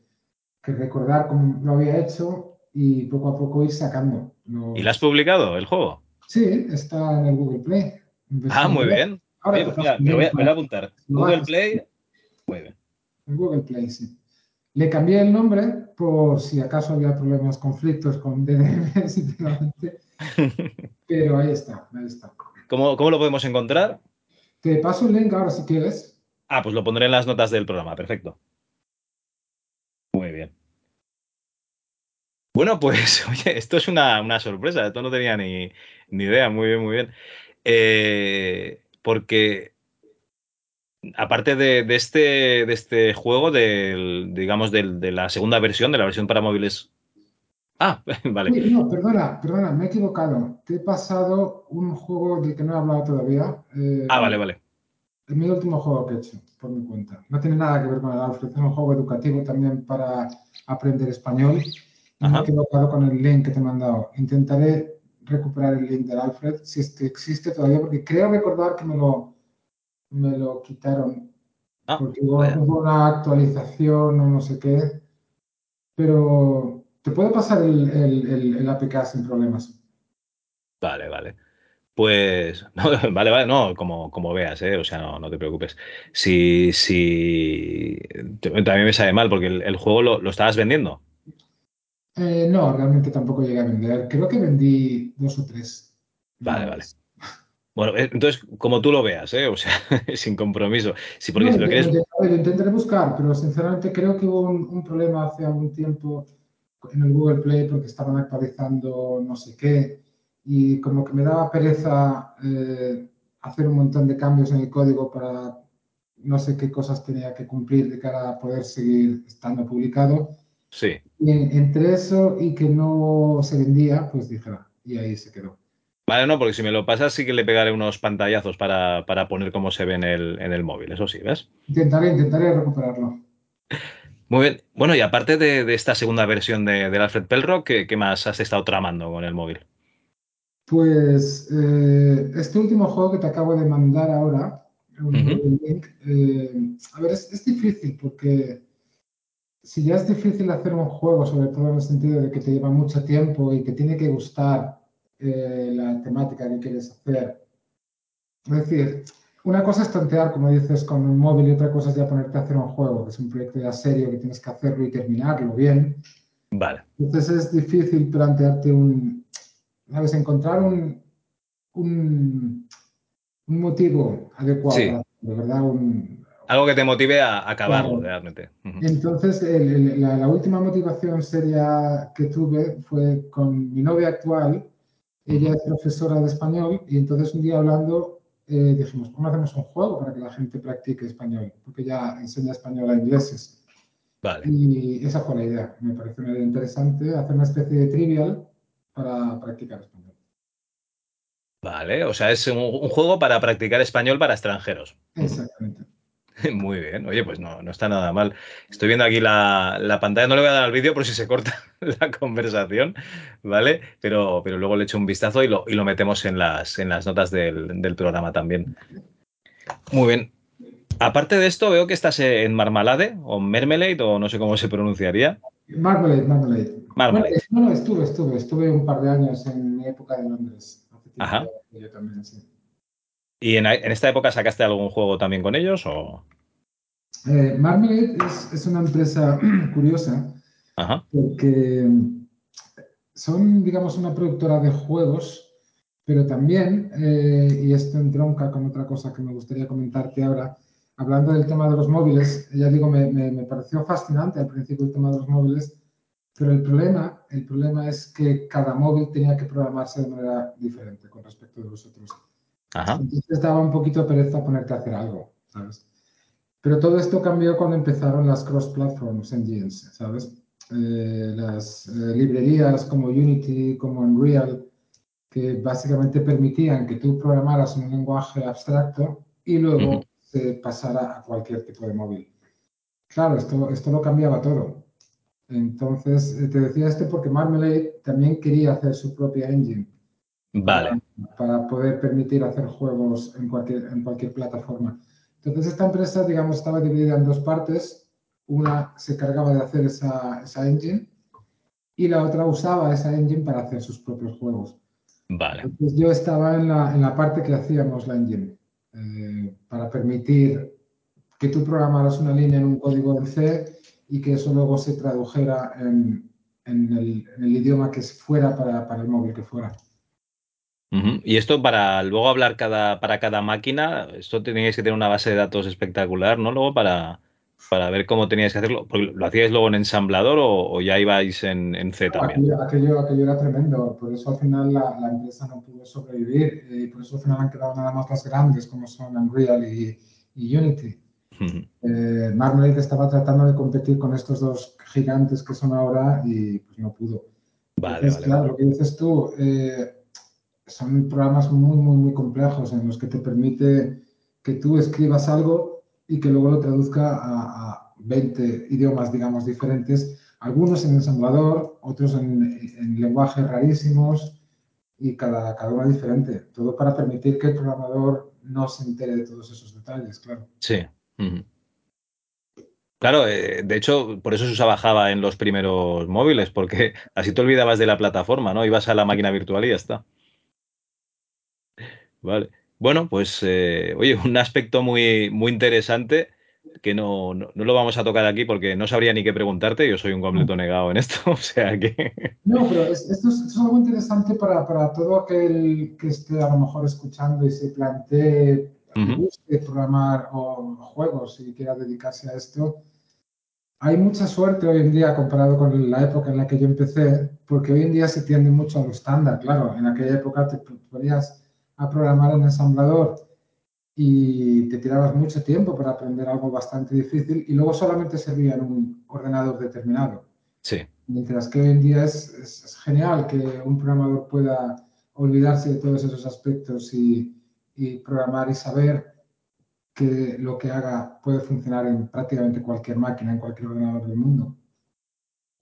que recordar cómo lo había hecho y poco a poco ir sacando. los- ¿Y lo has publicado, el juego? Sí, está en el Google Play. Ah, muy bien. Ahora Oye, pues mira, me voy a, me voy apuntar. Google. Play. Muy bien. En Google Play, sí. Le cambié el nombre por si acaso había problemas, conflictos con *laughs* sinceramente. *laughs* Pero ahí está, ahí está. ¿Cómo, ¿Cómo lo podemos encontrar? Te paso el link ahora si quieres. Ah, pues lo pondré en las notas del programa. Perfecto. Muy bien. Bueno, pues, *laughs* oye, esto es una, una sorpresa. Esto no tenía ni, ni idea. Muy bien, muy bien. Eh, porque, aparte de, de este, de este juego, del, digamos, del- de la segunda versión, de la versión para móviles. Ah, *laughs* vale. No, perdona, perdona, me he equivocado. Te he pasado un juego del que no he hablado todavía. eh, Ah, vale, vale. Es mi último juego que he hecho, por mi cuenta. No tiene nada que ver con el Alfred, es un juego educativo también para aprender español. Me he equivocado con el link que te he mandado. Intentaré recuperar el link del Alfred, si es que existe todavía, porque creo recordar que me lo, me lo quitaron. Ah, Porque hubo, una actualización o no sé qué. Pero te puedo pasar el, el, el, el APK sin problemas. Vale, vale. Pues, *laughs* no, vale, vale, no, como, como veas, ¿eh? O sea, no, no te preocupes. Si, si, también me sabe mal porque el, el juego lo, lo estabas vendiendo. Eh, no, realmente tampoco llegué a vender. Creo que vendí dos o tres. Vale, vale. Bueno, eh, entonces, como tú lo veas, ¿eh? O sea, *laughs* sin compromiso. Sí, porque No, si lo quieres. intentaré, lo intentaré buscar, pero sinceramente creo que hubo un, un problema hace algún tiempo en el Google Play porque estaban actualizando no sé qué y como que me daba pereza eh, hacer un montón de cambios en el código para no sé qué cosas tenía que cumplir de cara a poder seguir estando publicado. Sí. Y en- entre eso y que no se vendía, pues dije, "Ah", y ahí se quedó. Vale, no, porque si me lo pasas, sí que le pegaré unos pantallazos para, para poner cómo se ve en el, en el móvil. Eso sí, ¿ves? Intentaré, intentaré recuperarlo. Muy bien. Bueno, y aparte de, de esta segunda versión de, del Alfred Pelrock, ¿qué, qué más has estado tramando con el móvil? Pues eh, este último juego que te acabo de mandar ahora, un link, eh, a ver, es, es difícil porque si ya es difícil hacer un juego, sobre todo en el sentido de que te lleva mucho tiempo y que tiene que gustar eh, la temática que quieres hacer. Es decir, una cosa es tontear, como dices, con un móvil y otra cosa es ya ponerte a hacer un juego, que es un proyecto ya serio, que tienes que hacerlo y terminarlo bien. Vale. Entonces es difícil plantearte un, ¿sabes? Encontrar un, un, un motivo adecuado Sí. hacerlo, ¿verdad? Un, Algo que te motive a acabarlo, Claro. realmente. Ujú. entonces, el- el- la, la última motivación seria que tuve fue con mi novia actual. Ella es profesora de español y entonces un día hablando eh, dijimos, ¿cómo hacemos un juego para que la gente practique español? Porque ella enseña español a ingleses. Vale. Y esa fue la idea. Me pareció una idea interesante hacer una especie de trivial para practicar español. Vale. O sea, es un, un juego para practicar español para extranjeros. Exactamente. *laughs* Muy bien. Oye, pues no, no está nada mal. Estoy viendo aquí la, la pantalla. No le voy a dar al vídeo por si se corta *laughs* la conversación, ¿vale? Pero, pero luego le echo un vistazo y lo, y lo metemos en las, en las notas del, del programa también. Muy bien. Aparte de esto, veo que estás en Marmalade o Mermelade o no sé cómo se pronunciaría. Marmalade, Marmalade. Marmalade. no, no, estuve, estuve, estuve un par de años en mi época de Londres. Ajá. yo también, sí. ¿Y en, en esta época sacaste algún juego también con ellos o...? Eh, Marmalade es, es una empresa *clears throat* curiosa Ajá. porque son, digamos, una productora de juegos, pero también, eh, y esto entronca con otra cosa que me gustaría comentarte ahora, hablando del tema de los móviles, ya digo, me, me, me pareció fascinante al principio el tema de los móviles, pero el problema, el problema es que cada móvil tenía que programarse de manera diferente con respecto de los otros. Ajá. Entonces daba un poquito de pereza ponerte a hacer algo, ¿sabes? Pero todo esto cambió cuando empezaron las cross-platforms engines, ¿sabes? Eh, las eh, librerías como Unity, como Unreal, que básicamente permitían que tú programaras en un lenguaje abstracto y luego se pasara a cualquier tipo de móvil. Claro, esto, esto lo cambiaba todo. Entonces, eh, te decía esto porque Marmalade también quería hacer su propia engine Vale. para poder permitir hacer juegos en cualquier, en cualquier plataforma. Entonces, esta empresa, digamos, estaba dividida en dos partes. Una se cargaba de hacer esa, esa engine y la otra usaba esa engine para hacer sus propios juegos. Vale. Entonces, yo estaba en la, en la parte que hacíamos la engine eh, para permitir que tú programaras una línea en un código en C y que eso luego se tradujera en, en, el, en el, idioma que fuera para, para, el móvil que fuera. Y esto para luego hablar cada, para cada máquina, esto teníais que tener una base de datos espectacular, ¿no? Luego para, para ver cómo teníais que hacerlo. Porque ¿Lo hacíais luego en ensamblador o, o ya ibais en, en C también? Aquello, aquello, aquello, era tremendo, por eso al final la, la empresa no pudo sobrevivir y por eso al final han quedado nada más las grandes como son Unreal y, y Unity. Ujú. Eh, Marmalade estaba tratando de competir con estos dos gigantes que son ahora y pues no pudo. Vale, Entonces, vale, claro, vale. lo que dices tú, eh, son programas muy, muy, muy complejos en los que te permite que tú escribas algo y que luego lo traduzca a, a 20 idiomas, digamos, diferentes, algunos en ensamblador, otros en, en lenguajes rarísimos y cada, cada uno diferente. Todo para permitir que el programador no se entere de todos esos detalles, claro. Sí. Claro, eh, de hecho, por eso se usaba Java en los primeros móviles, porque así te olvidabas de la plataforma, ¿no? Ibas a la máquina virtual y ya está. Vale. Bueno, pues eh, oye, *laughs* un aspecto muy, muy interesante que no, no, no, lo vamos a tocar aquí porque no sabría ni qué preguntarte, yo soy un completo negado en esto, *laughs* o sea que... No, pero es, esto, es, esto, es, algo interesante para, para, todo aquel que esté a lo mejor escuchando y se plantee, uh -huh. programar o juegos y quiera dedicarse a esto. Hay mucha suerte hoy en día comparado con la época en la que yo empecé, porque hoy en día se tiende mucho a lo estándar, claro, en aquella época te ponías a programar en ensamblador y te tirabas mucho tiempo para aprender algo bastante difícil y luego solamente servía en un ordenador determinado. Sí. Mientras que hoy en día es, es, es genial que un programador pueda olvidarse de todos esos aspectos y, y, programar y saber que lo que haga puede funcionar en prácticamente cualquier máquina, en cualquier ordenador del mundo.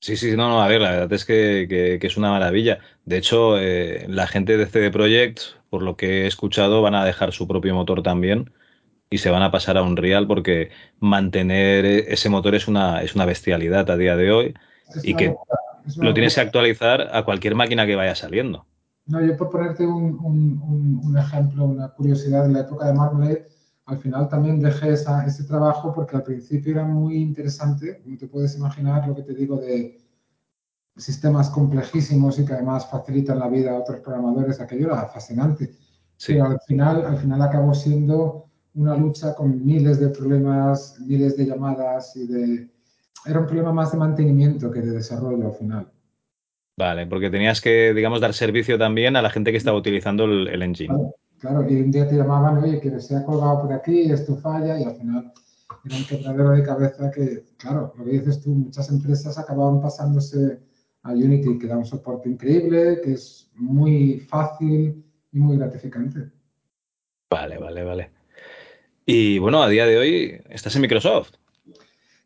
Sí, sí, no, no, a ver, la verdad es que, que, que es una maravilla. De hecho, eh, la gente de CD Projekt, por lo que he escuchado, van a dejar su propio motor también y se van a pasar a Unreal porque mantener ese motor es una, es una bestialidad a día de hoy Es y una que locura, es una lo tienes que locura. actualizar a cualquier máquina que vaya saliendo. No, yo por ponerte un, un- un- un ejemplo, una curiosidad de la época de Marmalade, al final también dejé esa- ese trabajo porque al principio era muy interesante, como te puedes imaginar lo que te digo de sistemas complejísimos y que además facilitan la vida a otros programadores, aquello era fascinante. Sí, Pero al final, al final acabó siendo una lucha con miles de problemas, miles de llamadas y de... Era un problema más de mantenimiento que de desarrollo al final. vale, porque tenías que, digamos, dar servicio también a la gente que estaba utilizando el, el engine. Claro, claro, y un día te llamaban, oye, que se ha colgado por aquí, esto falla, y al final era un quebradero de cabeza que, claro, lo que dices tú, muchas empresas acababan pasándose a Unity, que da un soporte increíble, que es muy fácil y muy gratificante. Vale, vale, vale. Y bueno, a día de hoy estás en Microsoft.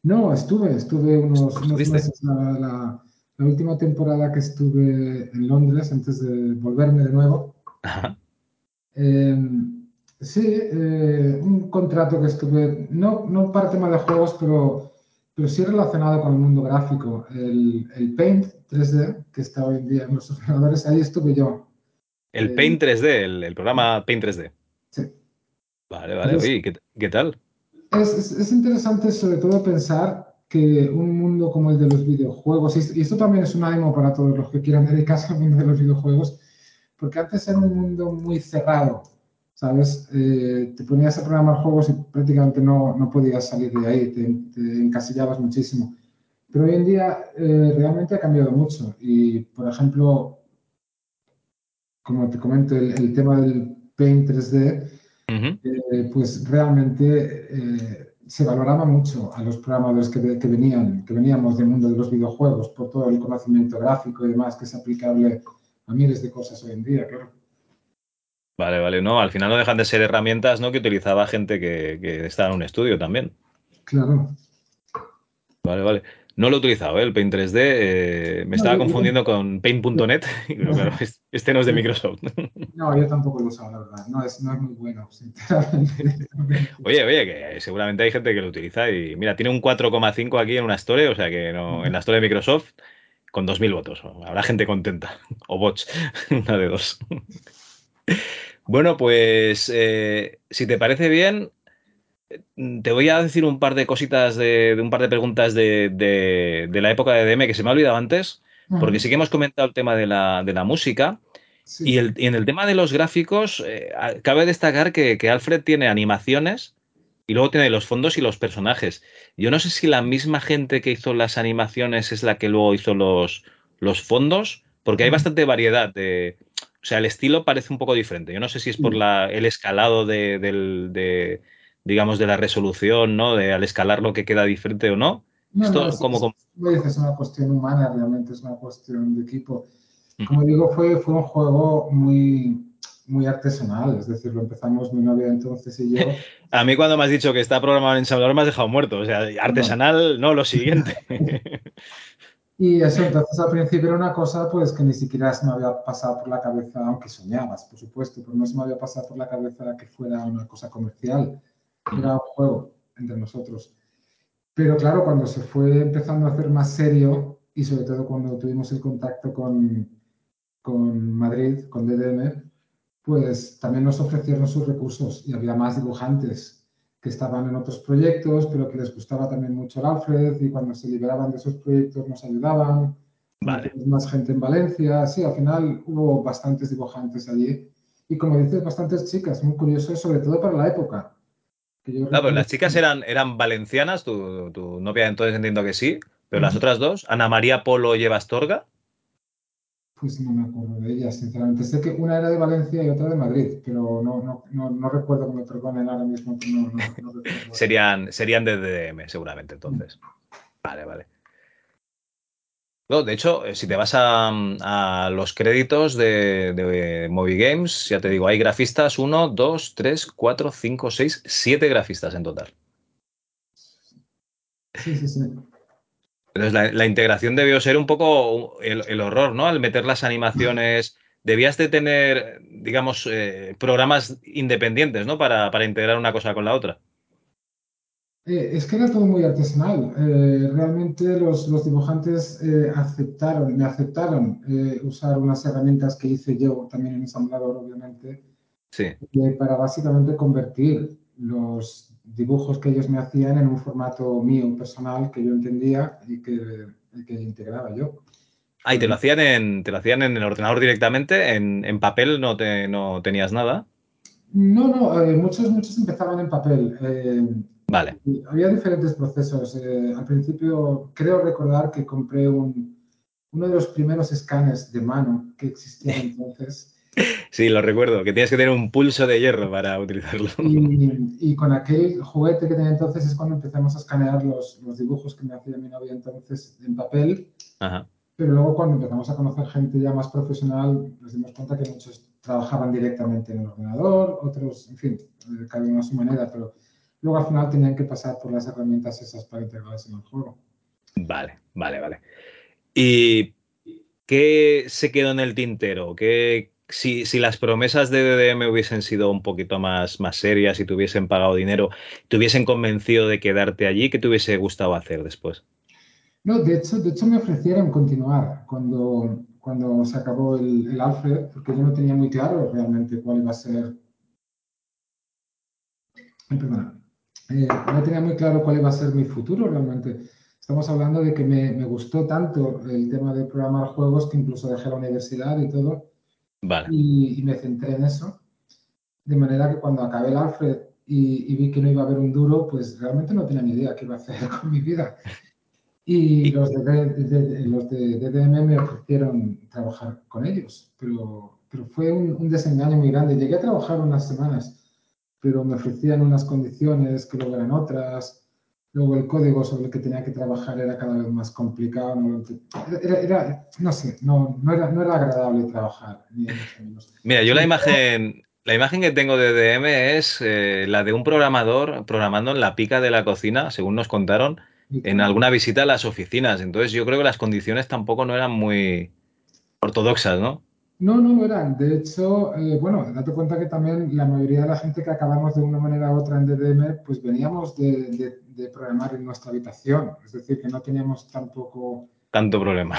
No, estuve, estuve unos, meses, la, la- la última temporada que estuve en Londres, antes de volverme de nuevo. Ajá. Eh, sí, eh, un contrato que estuve, no, no para tema de juegos, pero, pero sí relacionado con el mundo gráfico. El, el Paint 3D, que está hoy en día en los ordenadores, ahí estuve yo. El Eh, Paint 3D, el, el programa Paint 3D. sí. Vale, vale. Entonces, Oye, ¿qué, qué tal? Es, es- es interesante sobre todo pensar que un mundo como el de los videojuegos, y esto, y esto también es un ánimo para todos los que quieran dedicarse al mundo de los videojuegos, porque antes era un mundo muy cerrado, ¿sabes? Eh, te ponías a programar juegos y prácticamente no, no podías salir de ahí, te, te encasillabas muchísimo. Pero hoy en día eh, realmente ha cambiado mucho y, por ejemplo, como te comento, el, el tema del Paint 3D, Ujú. eh, pues realmente se valoraba mucho a los programadores que, que venían, que veníamos del mundo de los videojuegos por todo el conocimiento gráfico y demás que es aplicable a miles de cosas hoy en día, claro. Vale, vale. No, al final no dejan de ser herramientas, ¿no? Que utilizaba gente que, que estaba en un estudio también. Claro. Vale, vale. No lo he utilizado, ¿eh? El Paint 3D. eh, me No, estaba yo, yo- confundiendo con Paint.net. *laughs* Claro, es- este no es de Microsoft. *laughs* no, yo tampoco lo usaba, la verdad. No es, no es muy bueno, sinceramente. Oye, oye, que seguramente hay gente que lo utiliza y mira, tiene un 4,5 aquí en una store, o sea que no, en la store de Microsoft con 2.000 votos. Habrá gente contenta. *laughs* O bots, *laughs* una de dos. Bueno, pues eh, si te parece bien, te voy a decir un par de cositas, de, de un par de preguntas de, de- de la época de DM que se me ha olvidado antes, porque sí que hemos comentado el tema de la, de la música. Y, el- y en el tema de los gráficos, eh, cabe destacar que, que Alfred tiene animaciones y luego tiene los fondos y los personajes. Yo no sé si la misma gente que hizo las animaciones es la que luego hizo los, los fondos, porque hay bastante variedad de... O sea, el estilo parece un poco diferente. Yo no sé si es por sí. la, el escalado de, del, de, digamos, de la resolución, ¿no? De al escalar lo que queda diferente o no. No, no, Esto, es, como, es, como- es una cuestión humana, realmente es una cuestión de equipo. Como digo, fue, fue un juego muy, muy artesanal, es decir, lo empezamos mi novia entonces y yo. *laughs* A mí cuando me has dicho que está programado en ensamblador me has dejado muerto. O sea, No. artesanal, no, lo siguiente. *laughs* Y eso, entonces al principio era una cosa pues que ni siquiera se me había pasado por la cabeza, aunque soñabas, por supuesto, pero no se me había pasado por la cabeza que fuera una cosa comercial, era un juego entre nosotros. Pero claro, cuando se fue empezando a hacer más serio y sobre todo cuando tuvimos el contacto con, con Madrid, con DDM, pues también nos ofrecieron sus recursos y había más dibujantes que estaban en otros proyectos, pero que les gustaba también mucho el Alfred y cuando se liberaban de esos proyectos nos ayudaban. Vale. Más gente en Valencia, sí, al final hubo bastantes dibujantes allí y como dices, bastantes chicas, muy curioso, sobre todo para la época. claro, las chicas eran, eran valencianas, tu, tu novia entonces entiendo que sí, pero las otras dos, Ana María Polo y Eva Astorga. Pues no me acuerdo de ellas, sinceramente. Sé que una era de Valencia y otra de Madrid, pero no, no, no, no recuerdo que me perdonen ahora mismo. No, serían, serían de DDM, seguramente, entonces. Vale, vale. No, de hecho, eh, si te vas a, los créditos de, de Movie Games, ya te digo, hay grafistas 1, 2, 3, 4, 5, 6, 7 grafistas en total. Sí, sí, sí. Entonces, la, integración debió ser un poco el, horror, ¿no? Al meter las animaciones, debías de tener, digamos, eh, programas independientes, ¿no? Para, integrar una cosa con la otra. Eh, es que era todo muy artesanal. Eh, realmente los, dibujantes aceptaron, me aceptaron usar unas herramientas que hice yo también en ensamblador, obviamente, sí. para básicamente convertir los dibujos que ellos me hacían en un formato mío, personal, que yo entendía y que, que integraba yo. Ah, y te lo hacían en, te lo hacían en el ordenador directamente, en, papel no, te, no tenías nada. No, no, eh, muchos, muchos empezaban en papel. Eh, vale. Había diferentes procesos. Eh, al principio, creo recordar que compré un, uno de los primeros escáneres de mano que existían *laughs* entonces. Sí, lo recuerdo, que tienes que tener un pulso de hierro para utilizarlo. Y, con aquel juguete que tenía entonces es cuando empezamos a escanear los, los dibujos que me hacía mi novia entonces en papel. Pero luego cuando empezamos a conocer gente ya más profesional, nos dimos cuenta que muchos trabajaban directamente en el ordenador, otros, en fin, eh, cada uno a su manera, pero luego al final tenían que pasar por las herramientas esas para integrarse en el juego. Vale, vale, vale. ¿Y qué se quedó en el tintero? ¿Qué, si, las promesas de DDM hubiesen sido un poquito más, más serias y te hubiesen pagado dinero, te hubiesen convencido de quedarte allí, ¿qué te hubiese gustado hacer después? No, de hecho, de hecho me ofrecieron continuar cuando, cuando se acabó el, Alfred, porque yo no tenía muy claro realmente cuál iba a ser. Perdona. Eh, no tenía muy claro cuál iba a ser mi futuro realmente. Estamos hablando de que me gustó tanto el tema de programar juegos que incluso dejé la universidad y todo y, me centré en eso. De manera que cuando acabé el Alfred y, vi que no iba a haber un duro, pues realmente no tenía ni idea qué iba a hacer *laughs* con mi vida. Y los de, los de DDM me ofrecieron trabajar con ellos, pero, pero fue un, un, desengaño muy grande. Llegué a trabajar unas semanas, pero me ofrecían unas condiciones que luego eran otras. Luego el código sobre el que tenía que trabajar era cada vez más complicado. No, era, no sé, no, no, era, no era agradable trabajar. Mira, yo la imagen, la imagen que tengo de DM es eh, la de un programador programando en la pica de la cocina, según nos contaron, en alguna visita a las oficinas. Entonces yo creo que las condiciones tampoco no eran muy ortodoxas, ¿no? No, no lo eran. De hecho, eh, bueno, date cuenta que también la mayoría de la gente que acabamos de una manera u otra en DDM, pues veníamos de, programar en nuestra habitación. Es decir, que no teníamos tampoco... Tanto problema.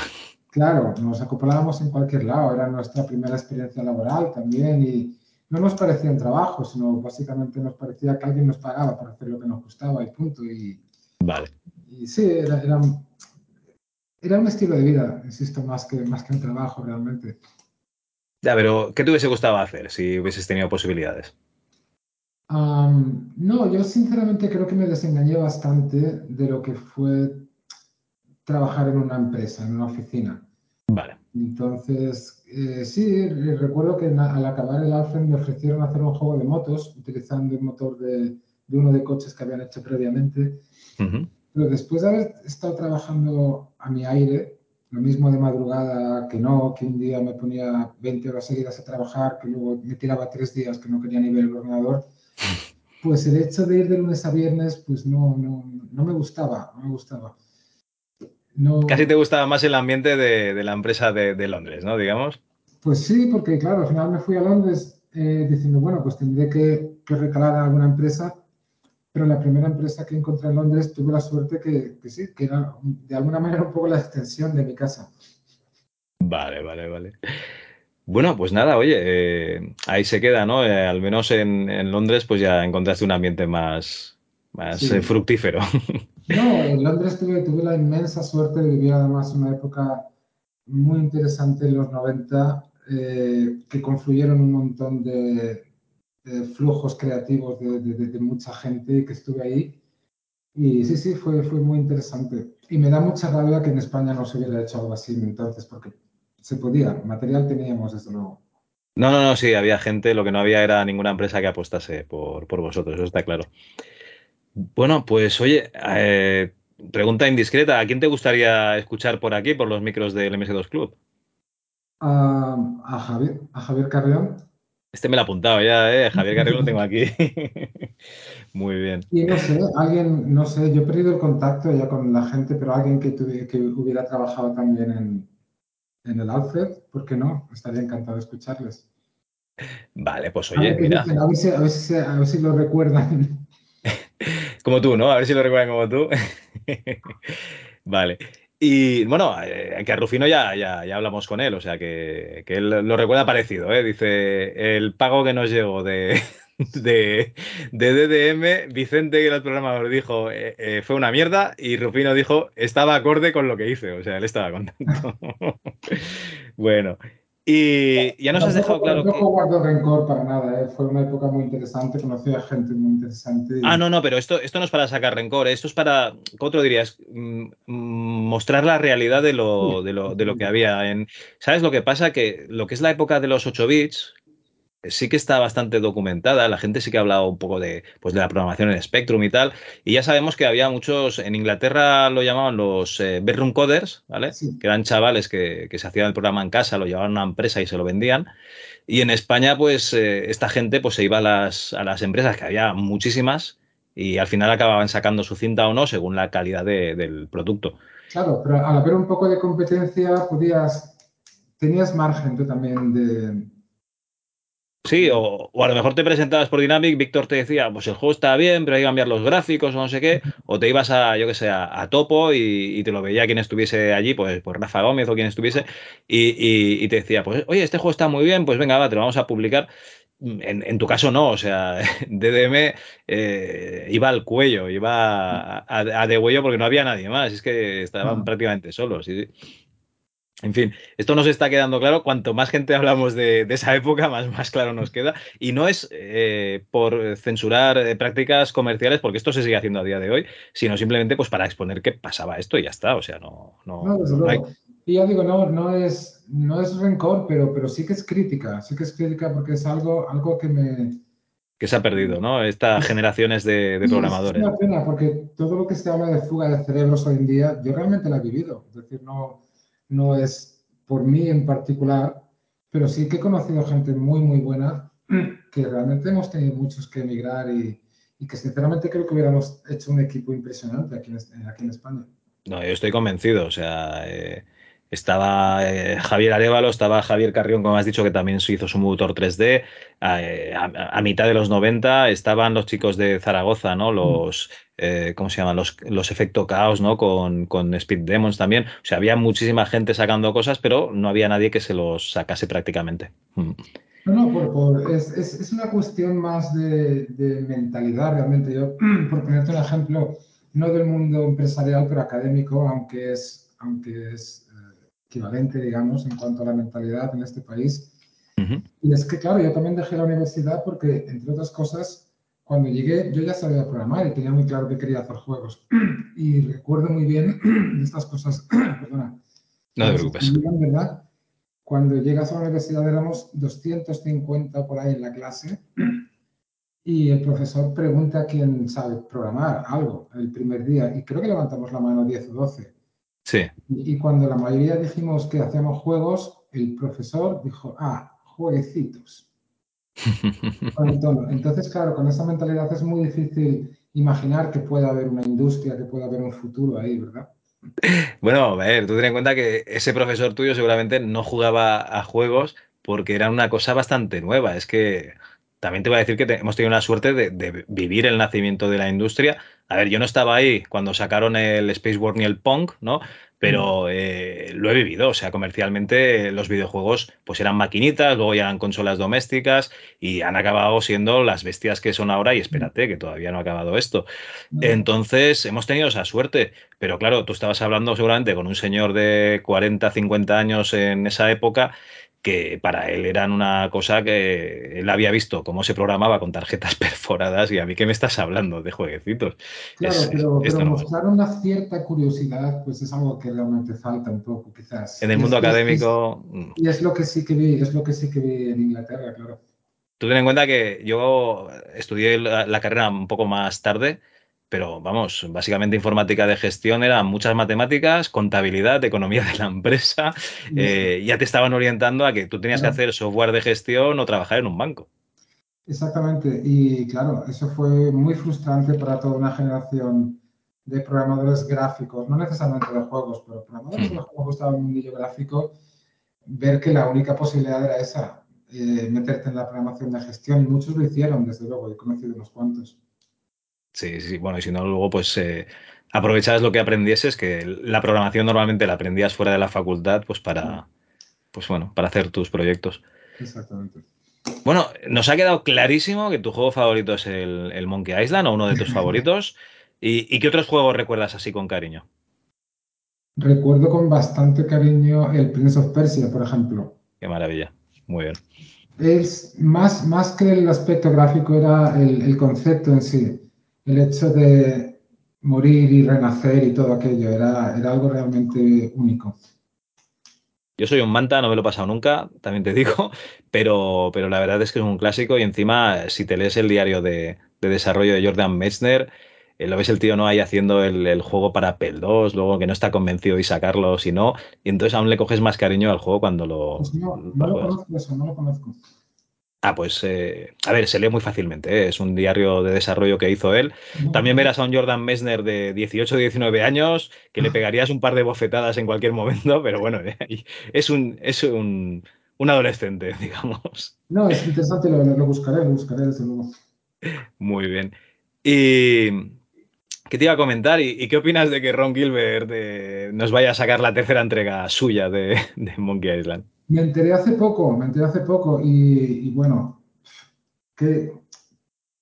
Claro, nos acoplábamos en cualquier lado. Era nuestra primera experiencia laboral también y no nos parecía un trabajo, sino básicamente nos parecía que alguien nos pagaba para hacer lo que nos gustaba y punto. Y, vale. Y sí, era, era, un estilo de vida, insisto, más que, más que un trabajo realmente. Ya, pero ¿qué te hubiese gustado hacer si hubieses tenido posibilidades? no, yo sinceramente creo que me desengañé bastante de lo que fue trabajar en una empresa, en una oficina. Vale. Entonces, eh, sí, recuerdo que al acabar el Alfred me ofrecieron hacer un juego de motos utilizando el motor de, uno de coches que habían hecho previamente. Pero después de haber estado trabajando a mi aire, lo mismo de madrugada que no, que un día me ponía 20 horas seguidas a trabajar, que luego me tiraba tres días que no quería ni ver el ordenador. *laughs* Pues el hecho de ir de lunes a viernes, pues no, no, no me gustaba, no me gustaba. Casi te gustaba más el ambiente de, de la empresa de, de, Londres, ¿no? Digamos. Pues sí, porque claro, al final me fui a Londres eh, diciendo, bueno, pues tendré que, que recalar a alguna empresa pero la primera empresa que encontré en Londres tuve la suerte que, que sí, que era de alguna manera un poco la extensión de mi casa. Vale, vale, vale. Bueno, pues nada, oye, eh, ahí se queda, ¿no? Eh, al menos en, en, Londres, pues ya encontraste un ambiente más, más sí. eh, fructífero. No, en Londres tuve, tuve, la inmensa suerte de vivir además una época muy interesante en los 90, eh, que confluyeron un montón de, de flujos creativos de, de, de, mucha gente que estuve ahí. Y sí, sí, fue, fue muy interesante. Y me da mucha rabia que en España no se hubiera hecho algo así entonces, porque se podía, material teníamos, desde luego. No, no, no, sí, había gente, lo que no había era ninguna empresa que apostase por, por vosotros, eso está claro. Bueno, pues oye, eh, pregunta indiscreta, ¿a quién te gustaría escuchar por aquí, por los micros del MS2 Club? Uh, a Javier, a Javier Carrión. Este me lo he apuntado ya, ¿eh? Javier Carrión lo tengo aquí. *laughs* Muy bien. Y no sé, alguien, no sé, yo he perdido el contacto ya con la gente, pero alguien que, tuve, que hubiera trabajado también en, en el Alfred, ¿por qué no? Estaría encantado de escucharles. Vale, pues oye, a ver, mira. A ver, si, a, ver si, a ver si lo recuerdan. *laughs* Como tú, ¿no? A ver si lo recuerdan como tú. *laughs* vale. Y bueno, eh, que a Rufino ya, ya, ya, hablamos con él, o sea que, que él lo recuerda parecido, ¿eh? Dice, el pago que nos llegó de, *laughs* de, DDM, Vicente, que era el programador, dijo, eh, eh, fue una mierda, y Rufino dijo, estaba acorde con lo que hice, o sea, él estaba contento. *laughs* bueno, y ya nos no, has dejado claro no que... No guardo rencor para nada, ¿eh? fue una época muy interesante, conocí a gente muy interesante. Y... Ah, no, no, pero esto, esto no es para sacar rencor, esto es para, ¿cómo te lo dirías? Mm, mostrar la realidad de lo, de lo, de lo que había en... ¿Sabes lo que pasa? Que lo que es la época de los 8 bits, sí que está bastante documentada, la gente sí que ha hablado un poco de, pues, de la programación en Spectrum y tal, y ya sabemos que había muchos, en Inglaterra lo llamaban los eh, bedroom coders, ¿vale? Sí. Que eran chavales que, que, se hacían el programa en casa, lo llevaban a una empresa y se lo vendían. Y en España, pues, eh, esta gente pues, se iba a las, a las empresas, que había muchísimas, y al final acababan sacando su cinta o no según la calidad de, del producto. Claro, pero al haber un poco de competencia, podías, tenías margen tú también de, Sí, o, o, a lo mejor te presentabas por Dynamic, Víctor te decía, pues el juego está bien, pero hay que cambiar los gráficos o no sé qué, o te ibas a, yo que sé, a, a Topo y, y, te lo veía quien estuviese allí, pues, pues Rafa Gómez o quien estuviese, y, y, y, te decía, pues oye, este juego está muy bien, pues venga, va, te lo vamos a publicar. En, en tu caso no, o sea, *laughs* DDM eh, iba al cuello, iba a, a, a de huello porque no había nadie más, es que estaban Ah. prácticamente solos. ¿sí? En fin, esto nos está quedando claro. Cuanto más gente hablamos de, de esa época, más, más, claro nos queda. Y no es eh, por censurar eh, prácticas comerciales, porque esto se sigue haciendo a día de hoy, sino simplemente pues para exponer que pasaba esto y ya está. O sea, no. No, no, no hay... Y ya digo, no, no, es, no es rencor, pero, pero sí que es crítica. Sí que es crítica porque es algo, algo que me. Que se ha perdido, ¿no? Estas *laughs* generaciones de, de programadores. Es una pena, porque todo lo que se habla de fuga de cerebros hoy en día, yo realmente la he vivido. Es decir, no no es por mí en particular, pero sí que he conocido gente muy, muy buena que realmente hemos tenido muchos que emigrar y, y que sinceramente creo que hubiéramos hecho un equipo impresionante aquí en, aquí en España. No, yo estoy convencido, o sea, eh, estaba eh, Javier Arevalo, estaba Javier Carrión, como has dicho, que también se hizo su motor 3D, eh, a, mitad de los 90 estaban los chicos de Zaragoza, ¿no? Los, eh, ¿cómo se llaman? Los, los Efecto Caos, ¿no? Con, con Speed Demons también. O sea, había muchísima gente sacando cosas, pero no había nadie que se los sacase prácticamente. Mm. No, no, por, es, es, una cuestión más de, de, mentalidad realmente. Yo, *clears throat* por ponerte un ejemplo, no del mundo empresarial, pero académico, aunque es, aunque es equivalente, digamos, en cuanto a la mentalidad en este país. Uh -huh. Y es que, claro, yo también dejé la universidad porque, entre otras cosas, cuando llegué, yo ya sabía programar y tenía muy claro que quería hacer juegos. *clears throat* Y recuerdo muy bien *clears throat* estas cosas, *clears throat* perdona. No te preocupes. ¿verdad? Cuando llegas a la universidad éramos 250 por ahí en la clase y el profesor pregunta a quién sabe programar algo el primer día y creo que levantamos la mano 10 o 12. Sí. Y, y cuando la mayoría dijimos que hacíamos juegos, el profesor dijo, ah, jueguecitos. *laughs* Entonces, claro, con esa mentalidad es muy difícil imaginar que pueda haber una industria, que pueda haber un futuro ahí, ¿verdad? Bueno, a ver, tú ten en cuenta que ese profesor tuyo seguramente no jugaba a juegos porque era una cosa bastante nueva. Es que también te voy a decir que te, hemos tenido la suerte de, de, vivir el nacimiento de la industria. A ver, yo no estaba ahí cuando sacaron el Space War ni el Punk, ¿no? Pero eh, lo he vivido, o sea, comercialmente los videojuegos pues eran maquinitas, luego ya eran consolas domésticas y han acabado siendo las bestias que son ahora y espérate, que todavía no ha acabado esto. Entonces, hemos tenido esa suerte, pero claro, tú estabas hablando seguramente con un señor de 40, 50 años en esa época que para él eran una cosa que él había visto cómo se programaba con tarjetas *laughs* perforadas y a mí que me estás hablando de jueguecitos. Claro, es, pero, mostrar una cierta curiosidad pues es algo que realmente falta un poco quizás. En el mundo es, académico... Y es lo que sí que vi, es lo que sí que vi en Inglaterra, claro. Tú ten en cuenta que yo estudié la, la carrera un poco más tarde pero vamos, básicamente informática de gestión era muchas matemáticas, contabilidad, economía de la empresa, *laughs* eh, ya te estaban orientando a que tú tenías claro. que hacer software de gestión o trabajar en un banco. Exactamente, y claro, eso fue muy frustrante para toda una generación de programadores gráficos, no necesariamente de juegos, pero programadores hmm. de juegos gustaban un mundillo gráfico, ver que la única posibilidad era esa, eh, meterte en la programación de gestión, y muchos lo hicieron, desde luego, he conocido unos cuantos. Sí, sí, bueno, y si no, luego pues eh, aprovechabas lo que aprendieses, que la programación normalmente la aprendías fuera de la facultad, pues para, pues bueno, para hacer tus proyectos. Exactamente. Bueno, nos ha quedado clarísimo que tu juego favorito es el, el Monkey Island o uno de tus *laughs* favoritos. ¿Y, ¿Y, qué otros juegos recuerdas así con cariño? Recuerdo con bastante cariño el Prince of Persia, por ejemplo. Qué maravilla, muy bien. Es más, más que el aspecto gráfico, era el, el concepto en sí el hecho de morir y renacer y todo aquello era, era algo realmente único. Yo soy un manta, no me lo he pasado nunca, también te digo, *laughs* pero, pero la verdad es que es un clásico y encima si te lees el diario de, de desarrollo de Jordan Mechner, eh, lo ves el tío no ahí haciendo el, el, juego para Apple 2, luego que no está convencido de sacarlo, si no, y entonces aún le coges más cariño al juego cuando lo... Pues no, no lo conozco eso, no lo conozco. Ah, pues, eh, a ver, se lee muy fácilmente, ¿eh? es un diario de desarrollo que hizo él. También verás a un Jordan Messner de 18 o 19 años que le pegarías un par de bofetadas en cualquier momento, pero bueno, es un, es un, un adolescente, *laughs* digamos. No, es interesante, lo, lo, buscaré, lo buscaré desde luego. Muy bien. Y... ¿Qué te iba a comentar? ¿Y, y qué opinas de que Ron Gilbert eh, nos vaya a sacar la tercera entrega suya de, de Monkey Island? Me enteré hace poco, me enteré hace poco y, y bueno, qué,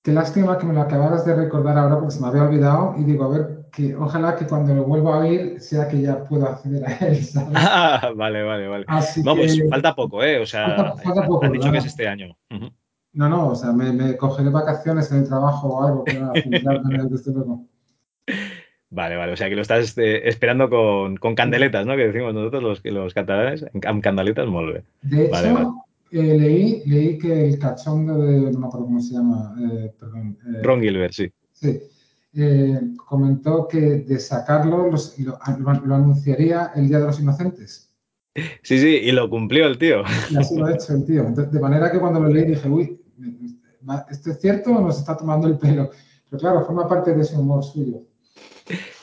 qué, lástima que me lo acabaras de recordar ahora porque se me había olvidado y digo, a ver, que ojalá que cuando lo vuelva a oír sea que ya pueda acceder a él, *laughs* ¿sabes? Ah, vale, vale, vale. Así Vamos, que, falta poco, ¿eh? O sea, falta, falta poco, han dicho ¿verdad? que es este año. Uh -huh. No, no, o sea, me, me, cogeré vacaciones en el trabajo o algo para centrarme en él, desde luego. Vale, vale, o sea que lo estás eh, esperando con, con, candeletas, ¿no? Que decimos nosotros los, los catalanes, amb candeletas, molt bé. De hecho, vale, vale. Eh, leí, leí, que el cachondo de, no me acuerdo cómo se llama, eh, perdón. Ron Gilbert, sí. Sí, comentó que de sacarlo los, lo, lo, anunciaría el Día de los Inocentes. Sí, sí, y lo cumplió el tío. Y así lo ha hecho el tío. Entonces, de manera que cuando lo leí dije, uy, ¿esto es cierto o nos está tomando el pelo? Pero claro, forma parte de ese humor suyo.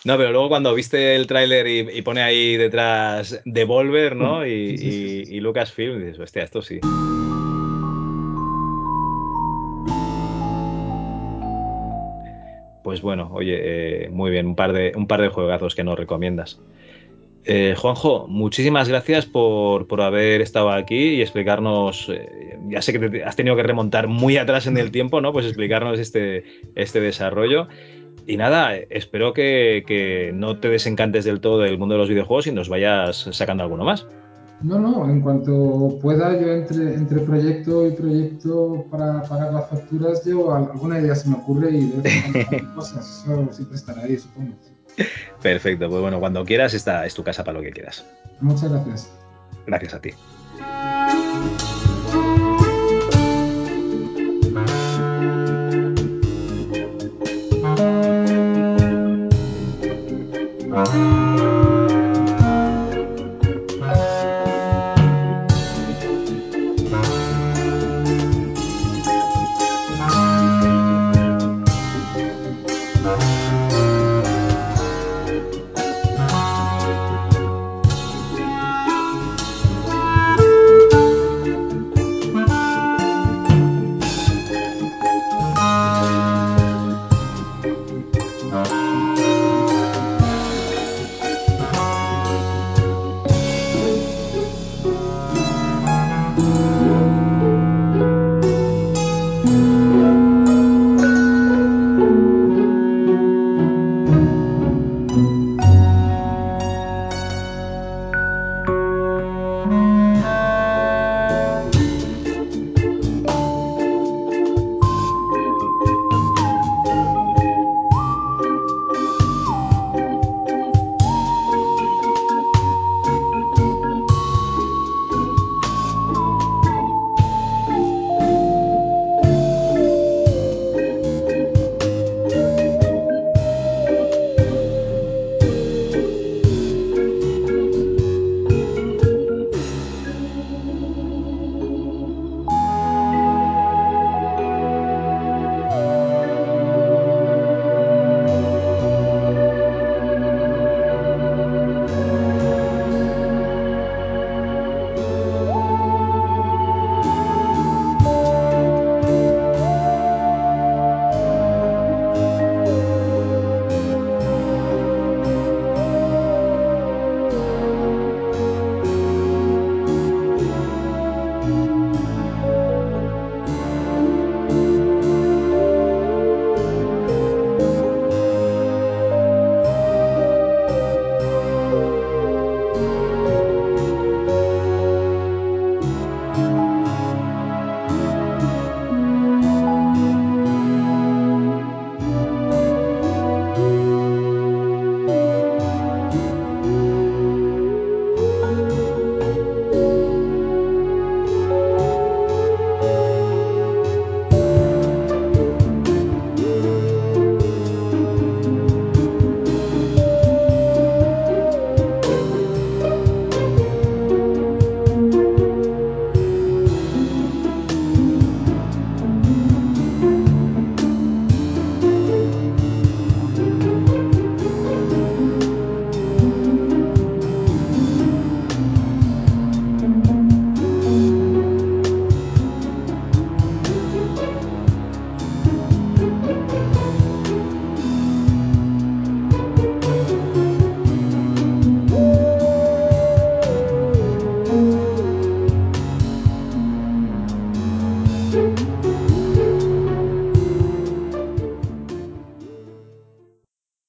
No, pero luego cuando viste el tráiler y, y, pone ahí detrás Devolver, ¿no? Y, sí, sí, sí. y, y Lucasfilm, dices, hostia, esto sí. Pues bueno, oye, eh, muy bien, un par de, un par de juegazos que nos recomiendas. Eh, Juanjo, muchísimas gracias por, por, haber estado aquí y explicarnos, eh, ya sé que te has tenido que remontar muy atrás en el tiempo, ¿no? Pues explicarnos este, este desarrollo. Y nada, espero que, que, no te desencantes del todo del mundo de los videojuegos y nos vayas sacando alguno más. No, no, en cuanto pueda, yo entre, entre proyecto y proyecto para pagar las facturas, yo alguna idea se me ocurre y de *laughs* cosas, eso siempre estará ahí, supongo. Perfecto, pues bueno, cuando quieras, esta es tu casa para lo que quieras. Muchas gracias. Gracias a ti.